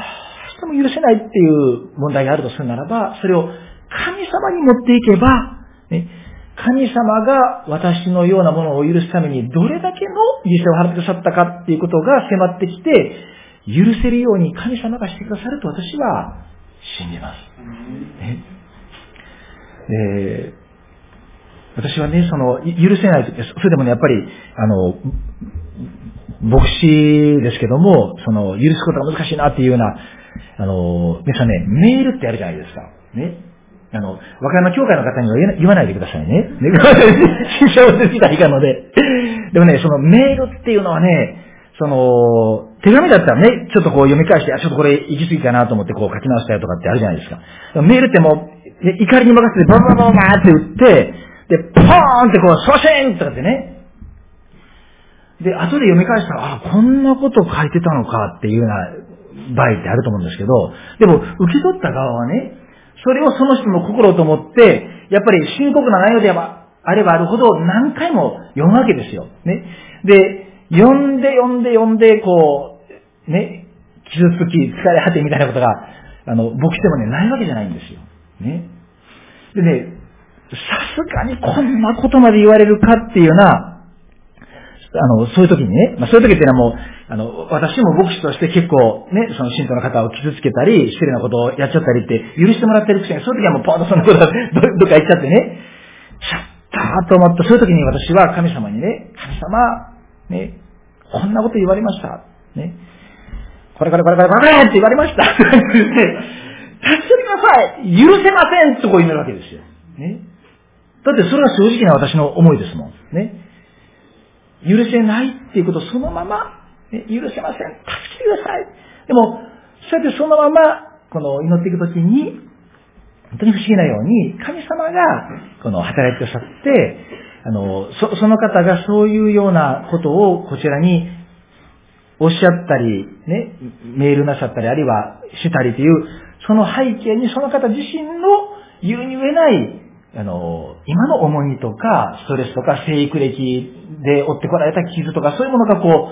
しても許せないっていう問題があるとするならば、それを神様に持っていけば、神様が私のようなものを許すためにどれだけの犠牲を払ってくださったかっていうことが迫ってきて、許せるように神様がしてくださると私は信じます。ねえー私はね、その、許せないとき、それでもね、やっぱり、あの、牧師ですけども、その、許すことが難しいなっていうような、あの、皆さんね、メールってあるじゃないですか。ね。あの、和歌山教会の方には言わないでくださいね。ね、*laughs* 新章の時代なので。でもね、そのメールっていうのはね、その、手紙だったらね、ちょっとこう読み返して、あ、ちょっとこれ行き過ぎかなと思ってこう書き直したりとかってあるじゃないですか。メールってもう、怒りに任せてバンバンバンバンって打って、で、ポーンってこう、ソシンとかってね。で、後で読み返したら、あ、こんなこと書いてたのかっていうような場合ってあると思うんですけど、でも、受け取った側はね、それをその人の心と思って、やっぱり深刻な内容であればあるほど何回も読むわけですよ。ね。で、読んで読んで読んで、こう、ね、傷つき、疲れ果てみたいなことが、あの、僕してもね、ないわけじゃないんですよ。ね。でね、さすがにこんなことまで言われるかっていうような、あの、そういう時にね、まあ、そういう時っていうのはもう、あの、私も牧師として結構ね、その信徒の方を傷つけたり、失礼なことをやっちゃったりって許してもらってるくせに、そういう時はもうポンとそのこと *laughs* どどっか行っちゃってね、ちょっとと思って、そういう時に私は神様にね、神様、ね、こんなこと言われました。ね。これこれこれこれこれって言われました。助けてください許せませんとこう言うわけですよ。ね。だってそれは正直な私の思いですもん。ね。許せないっていうことをそのまま、ね、許せません。助けてください。でも、そうやってそのまま、この祈っていくときに、本当に不思議なように、神様が、この働いてくださって、あの、そ、その方がそういうようなことをこちらにおっしゃったり、ね、メールなさったり、あるいはしたりという、その背景にその方自身の言うに言えないあの、今の重荷とか、ストレスとか、生育歴で追ってこられた傷とか、そういうものがこ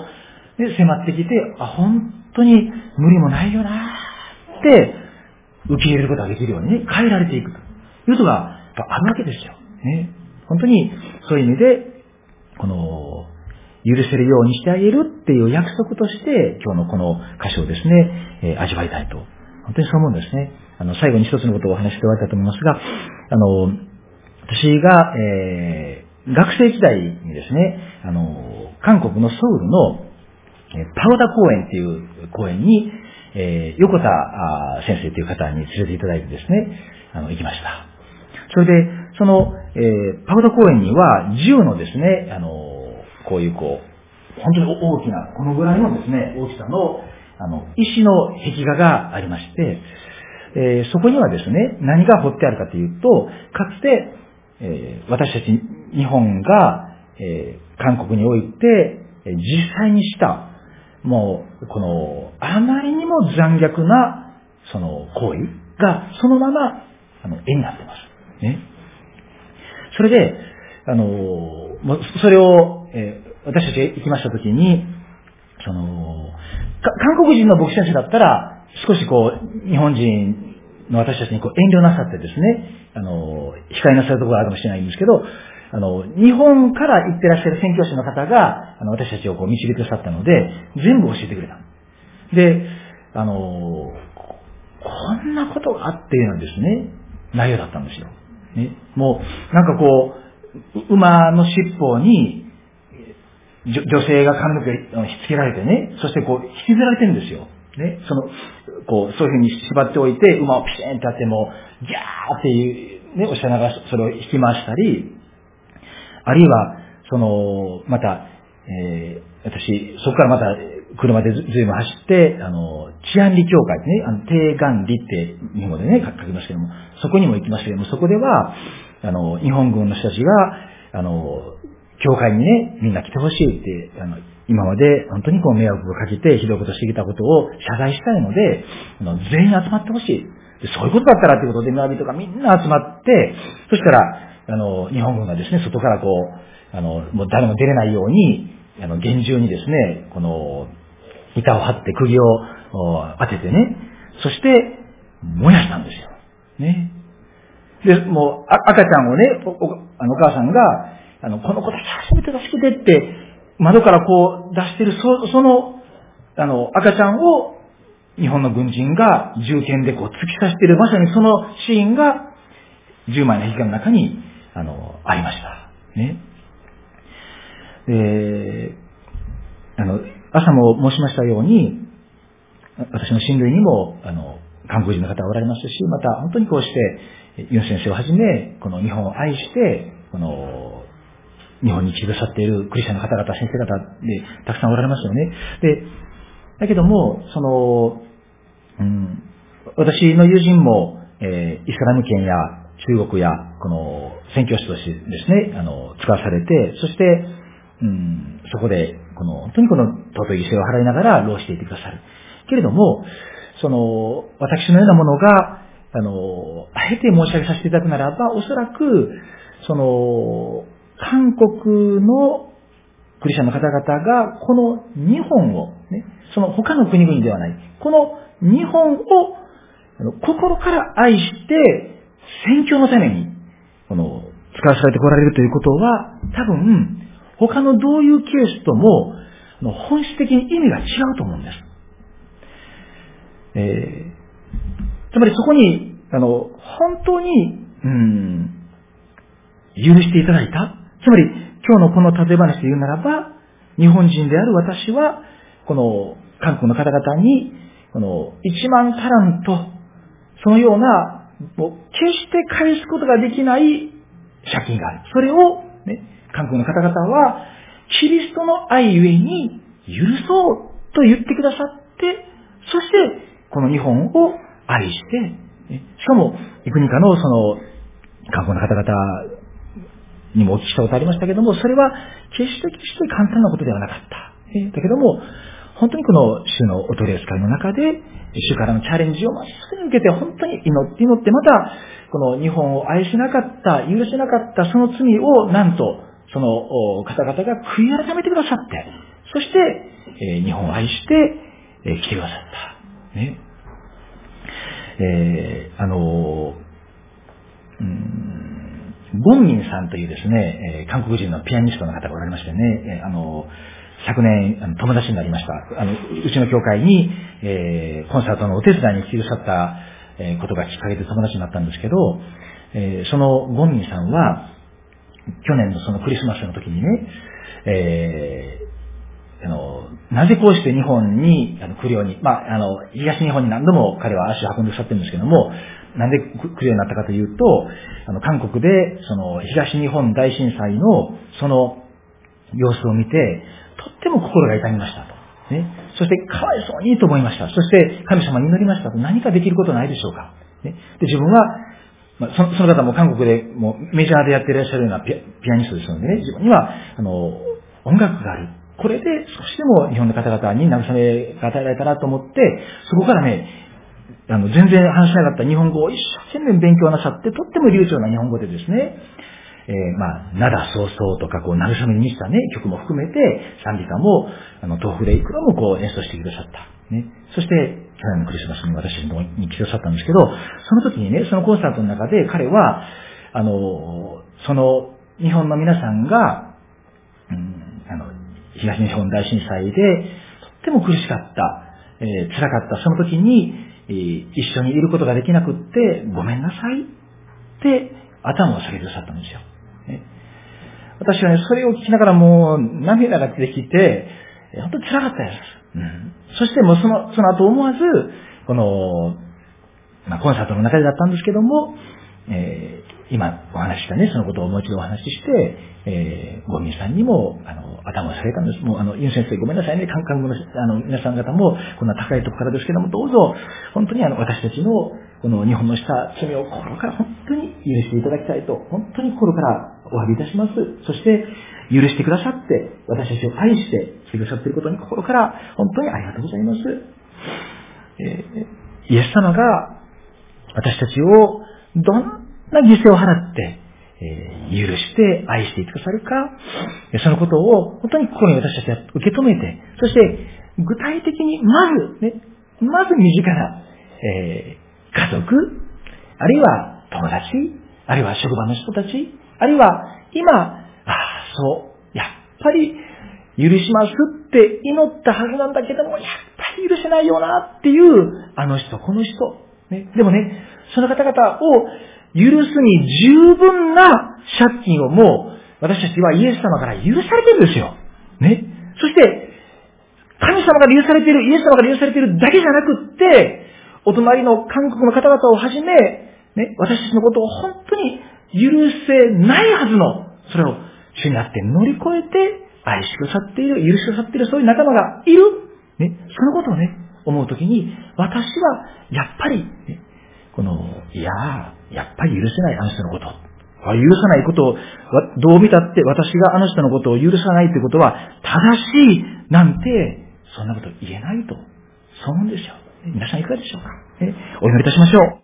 う、で、迫ってきて、あ、本当に無理もないよなって受け入れることができるようにね、変えられていくということがあるわけですよ。ね。本当にそういう意味で、この、許せるようにしてあげるっていう約束として、今日のこの箇所をですね、えー、味わいたいと。本当にそう思うんですね。あの、最後に一つのことをお話して終わりたいと思いますが、あの、私が、えー、学生時代にですね、あの、韓国のソウルの、えパウダ公園っていう公園に、えー、横田先生という方に連れていただいてですね、あの、行きました。それで、その、えー、パウダ公園には、銃のですね、あの、こういうこう、本当に大きな、このぐらいのですね、大きさの、あの、石の壁画がありまして、えー、そこにはですね、何が彫ってあるかというと、かつて、え、私たち日本が、え、韓国において、実際にした、もう、この、あまりにも残虐な、その、行為が、そのまま、あの、絵になってます。ね。それで、あの、それを、え、私たち行きましたときに、その、韓国人の牧師先生だったら、少しこう、日本人私たちにこう遠慮なさってですね、あの、控えなさるところがあるかもしれないんですけど、あの、日本から行ってらっしゃる宣教師の方が、あの、私たちをこう導いてくださったので、全部教えてくれた。で、あの、こんなことがあっていうのですね、内容だったんですよ。ね、もう、なんかこう、馬の尻尾に、女性が髪の毛をひっつけられてね、そしてこう、引きずられてるんですよ。ね、その、こう、そういうふうに縛っておいて、馬をピシーンとやっても、ギャーっていう、ね、おしゃながそれを引き回したり、あるいは、その、また、えー、私、そこからまた、車でずいぶん走って、あの、治安理協会ね、あの、低岩理って日本語でね、書きますけども、そこにも行きましたけども、そこでは、あの、日本軍の人たちが、あの、教会にね、みんな来てほしいって、あの、今まで本当にこう迷惑をかけてひどいことしてきたことを謝罪したいので、あの全員集まってほしい。そういうことだったらっていうことで、村人がみんな集まって、そしたら、あの、日本軍がですね、外からこう、あの、もう誰も出れないように、あの、厳重にですね、この、板を張って釘を当ててね、そして、燃やしたんですよ。ね。で、もう、赤ちゃんをね、おあのお母さんが、あの、この子だけ初めて助けてって、窓からこう出してる、そその、あの、赤ちゃんを、日本の軍人が銃剣でこう突き刺してる、まさにそのシーンが、10枚の壁画の中にあの、ありました。ね。で、あの、朝も申しましたように、私の親類にも、あの、韓国人の方がおられますし、また本当にこうして、ユン先生をはじめ、この日本を愛して、この、日本に来てくださっているクリスチャンの方々、先生方でたくさんおられますよね。で、だけども、その、うん、私の友人も、えー、イスラム圏や中国や、この、宣教師としてですね、あの、使わされて、そして、うん、そこで、この、本当にこの尊い犠牲を払いながら、労していてくださる。けれども、その、私のようなものが、あの、あえて申し上げさせていただくならば、おそらく、その、韓国のクリスチャンの方々が、この日本を、ね、その他の国々ではない、この日本を心から愛して、宣教のために、この、使わされてこられるということは、多分、他のどういうケースとも、本質的に意味が違うと思うんです。えー、つまりそこに、あの、本当に、うん、許していただいた。つまり、今日のこの例え話で言うならば、日本人である私は、この、韓国の方々に、この、1万タラント、そのようなもう決して返すことができない借金がある。それを、ね、韓国の方々は、キリストの愛ゆえに許そうと言ってくださって、そして、この日本を愛して、しかも、幾人かのその、韓国の方々にもお聞きしたことありましたけども、それは決して決して簡単なことではなかった。だけども、本当にこの主のお取り扱いの中で、主からのチャレンジをまっすぐに受けて、本当に祈って祈って、また、この日本を愛しなかった、許しなかったその罪を、なんと、その方々が悔い改めてくださって、そして、え日本を愛して、え来てくださった。ね。えー、あの、うん、ゴンミンさんというですね、え韓国人のピアニストの方がおられましてね、えあの、昨年、あの友達になりました。あの、うちの教会に、えー、コンサートのお手伝いに来てくださった、えことがきっかけで友達になったんですけど、え、そのゴンミンさんは、去年のそのクリスマスの時にね、え、あの、なぜこうして日本にあの来るように、まあ、あの、東日本に何度も彼は足を運んでくださってるんですけども、なんで来るようになったかというと、あの、韓国で、その、東日本大震災の、その、様子を見て、とっても心が痛みましたと。ね。そして、かわいそうにと思いました。そして、神様に祈りましたと。何かできることないでしょうか。ね。で、自分は、まあ、そのその方も韓国でもうメジャーでやっていらっしゃるようなピアニストですのでね、自分には、あの、音楽がある。これで少しでも日本の方々に慰めが与えられたらと思って、そこからね、あの、全然話しなかった日本語を一生懸命勉強なさって、とっても流暢な日本語でですね、えー、まあ、灘そうそうとか、こう、慰めに満ちたね、曲も含めて、賛美歌も、あの、豆腐でいくらもこう、演奏してくださった。ね。そして、去年のクリスマスに私に来てくださったんですけど、その時にね、そのコンサートの中で彼は、あの、その、日本の皆さんが、うん、あの、東日本大震災で、とっても苦しかった、えー、辛かった、その時に、一緒にいることができなくって、ごめんなさいって頭を下げてくださったんですよ。ね、私はね、それを聞きながらもう涙が出てきて、本当に辛かったです。うん、そしてもうその、その後思わず、この、まあ、コンサートの中でだったんですけども、え、今お話したね、そのことをもう一度お話しして、えー、ゴミさんにも、あの、頭を下げたんです。もう、あの、ユン先生ごめんなさいね、カンカンの、あの、皆さん方も、こんな高いとこからですけども、どうぞ、本当にあの、私たちの、この日本のした罪を心から本当に許していただきたいと、本当に心からお詫びいたします。そして、許してくださって、私たちを愛してくださっていることに心から本当にありがとうございます。えー、イエス様が私たちをどんな犠牲を払って、えー、許して愛していくださるか、そのことを本当に心に私たちは受け止めて、そして具体的にまず、ね、まず身近な、えー、家族、あるいは友達、あるいは職場の人たち、あるいは今、ああ、そう、やっぱり許しますって祈ったはずなんだけども、やっぱり許せないよなっていう、あの人、この人。ね、でもね、その方々を許すに十分な借金をもう、私たちはイエス様から許されてるんですよ。ね。そして、神様が許されている、イエス様が許されているだけじゃなくって、お隣の韓国の方々をはじめ、ね、私たちのことを本当に許せないはずの、それを主になって乗り越えて愛してくださっている、許してくださっているそういう仲間がいる。ね、そのことをね、思うときに、私はやっぱり、ね、この、いややっぱり許せないあの人のこと。許さないことを、どう見たって私があの人のことを許さないってことは正しいなんて、そんなこと言えないと。そう思うんですよ。皆さんいかがでしょうか、ね、お祈りいたしましょう。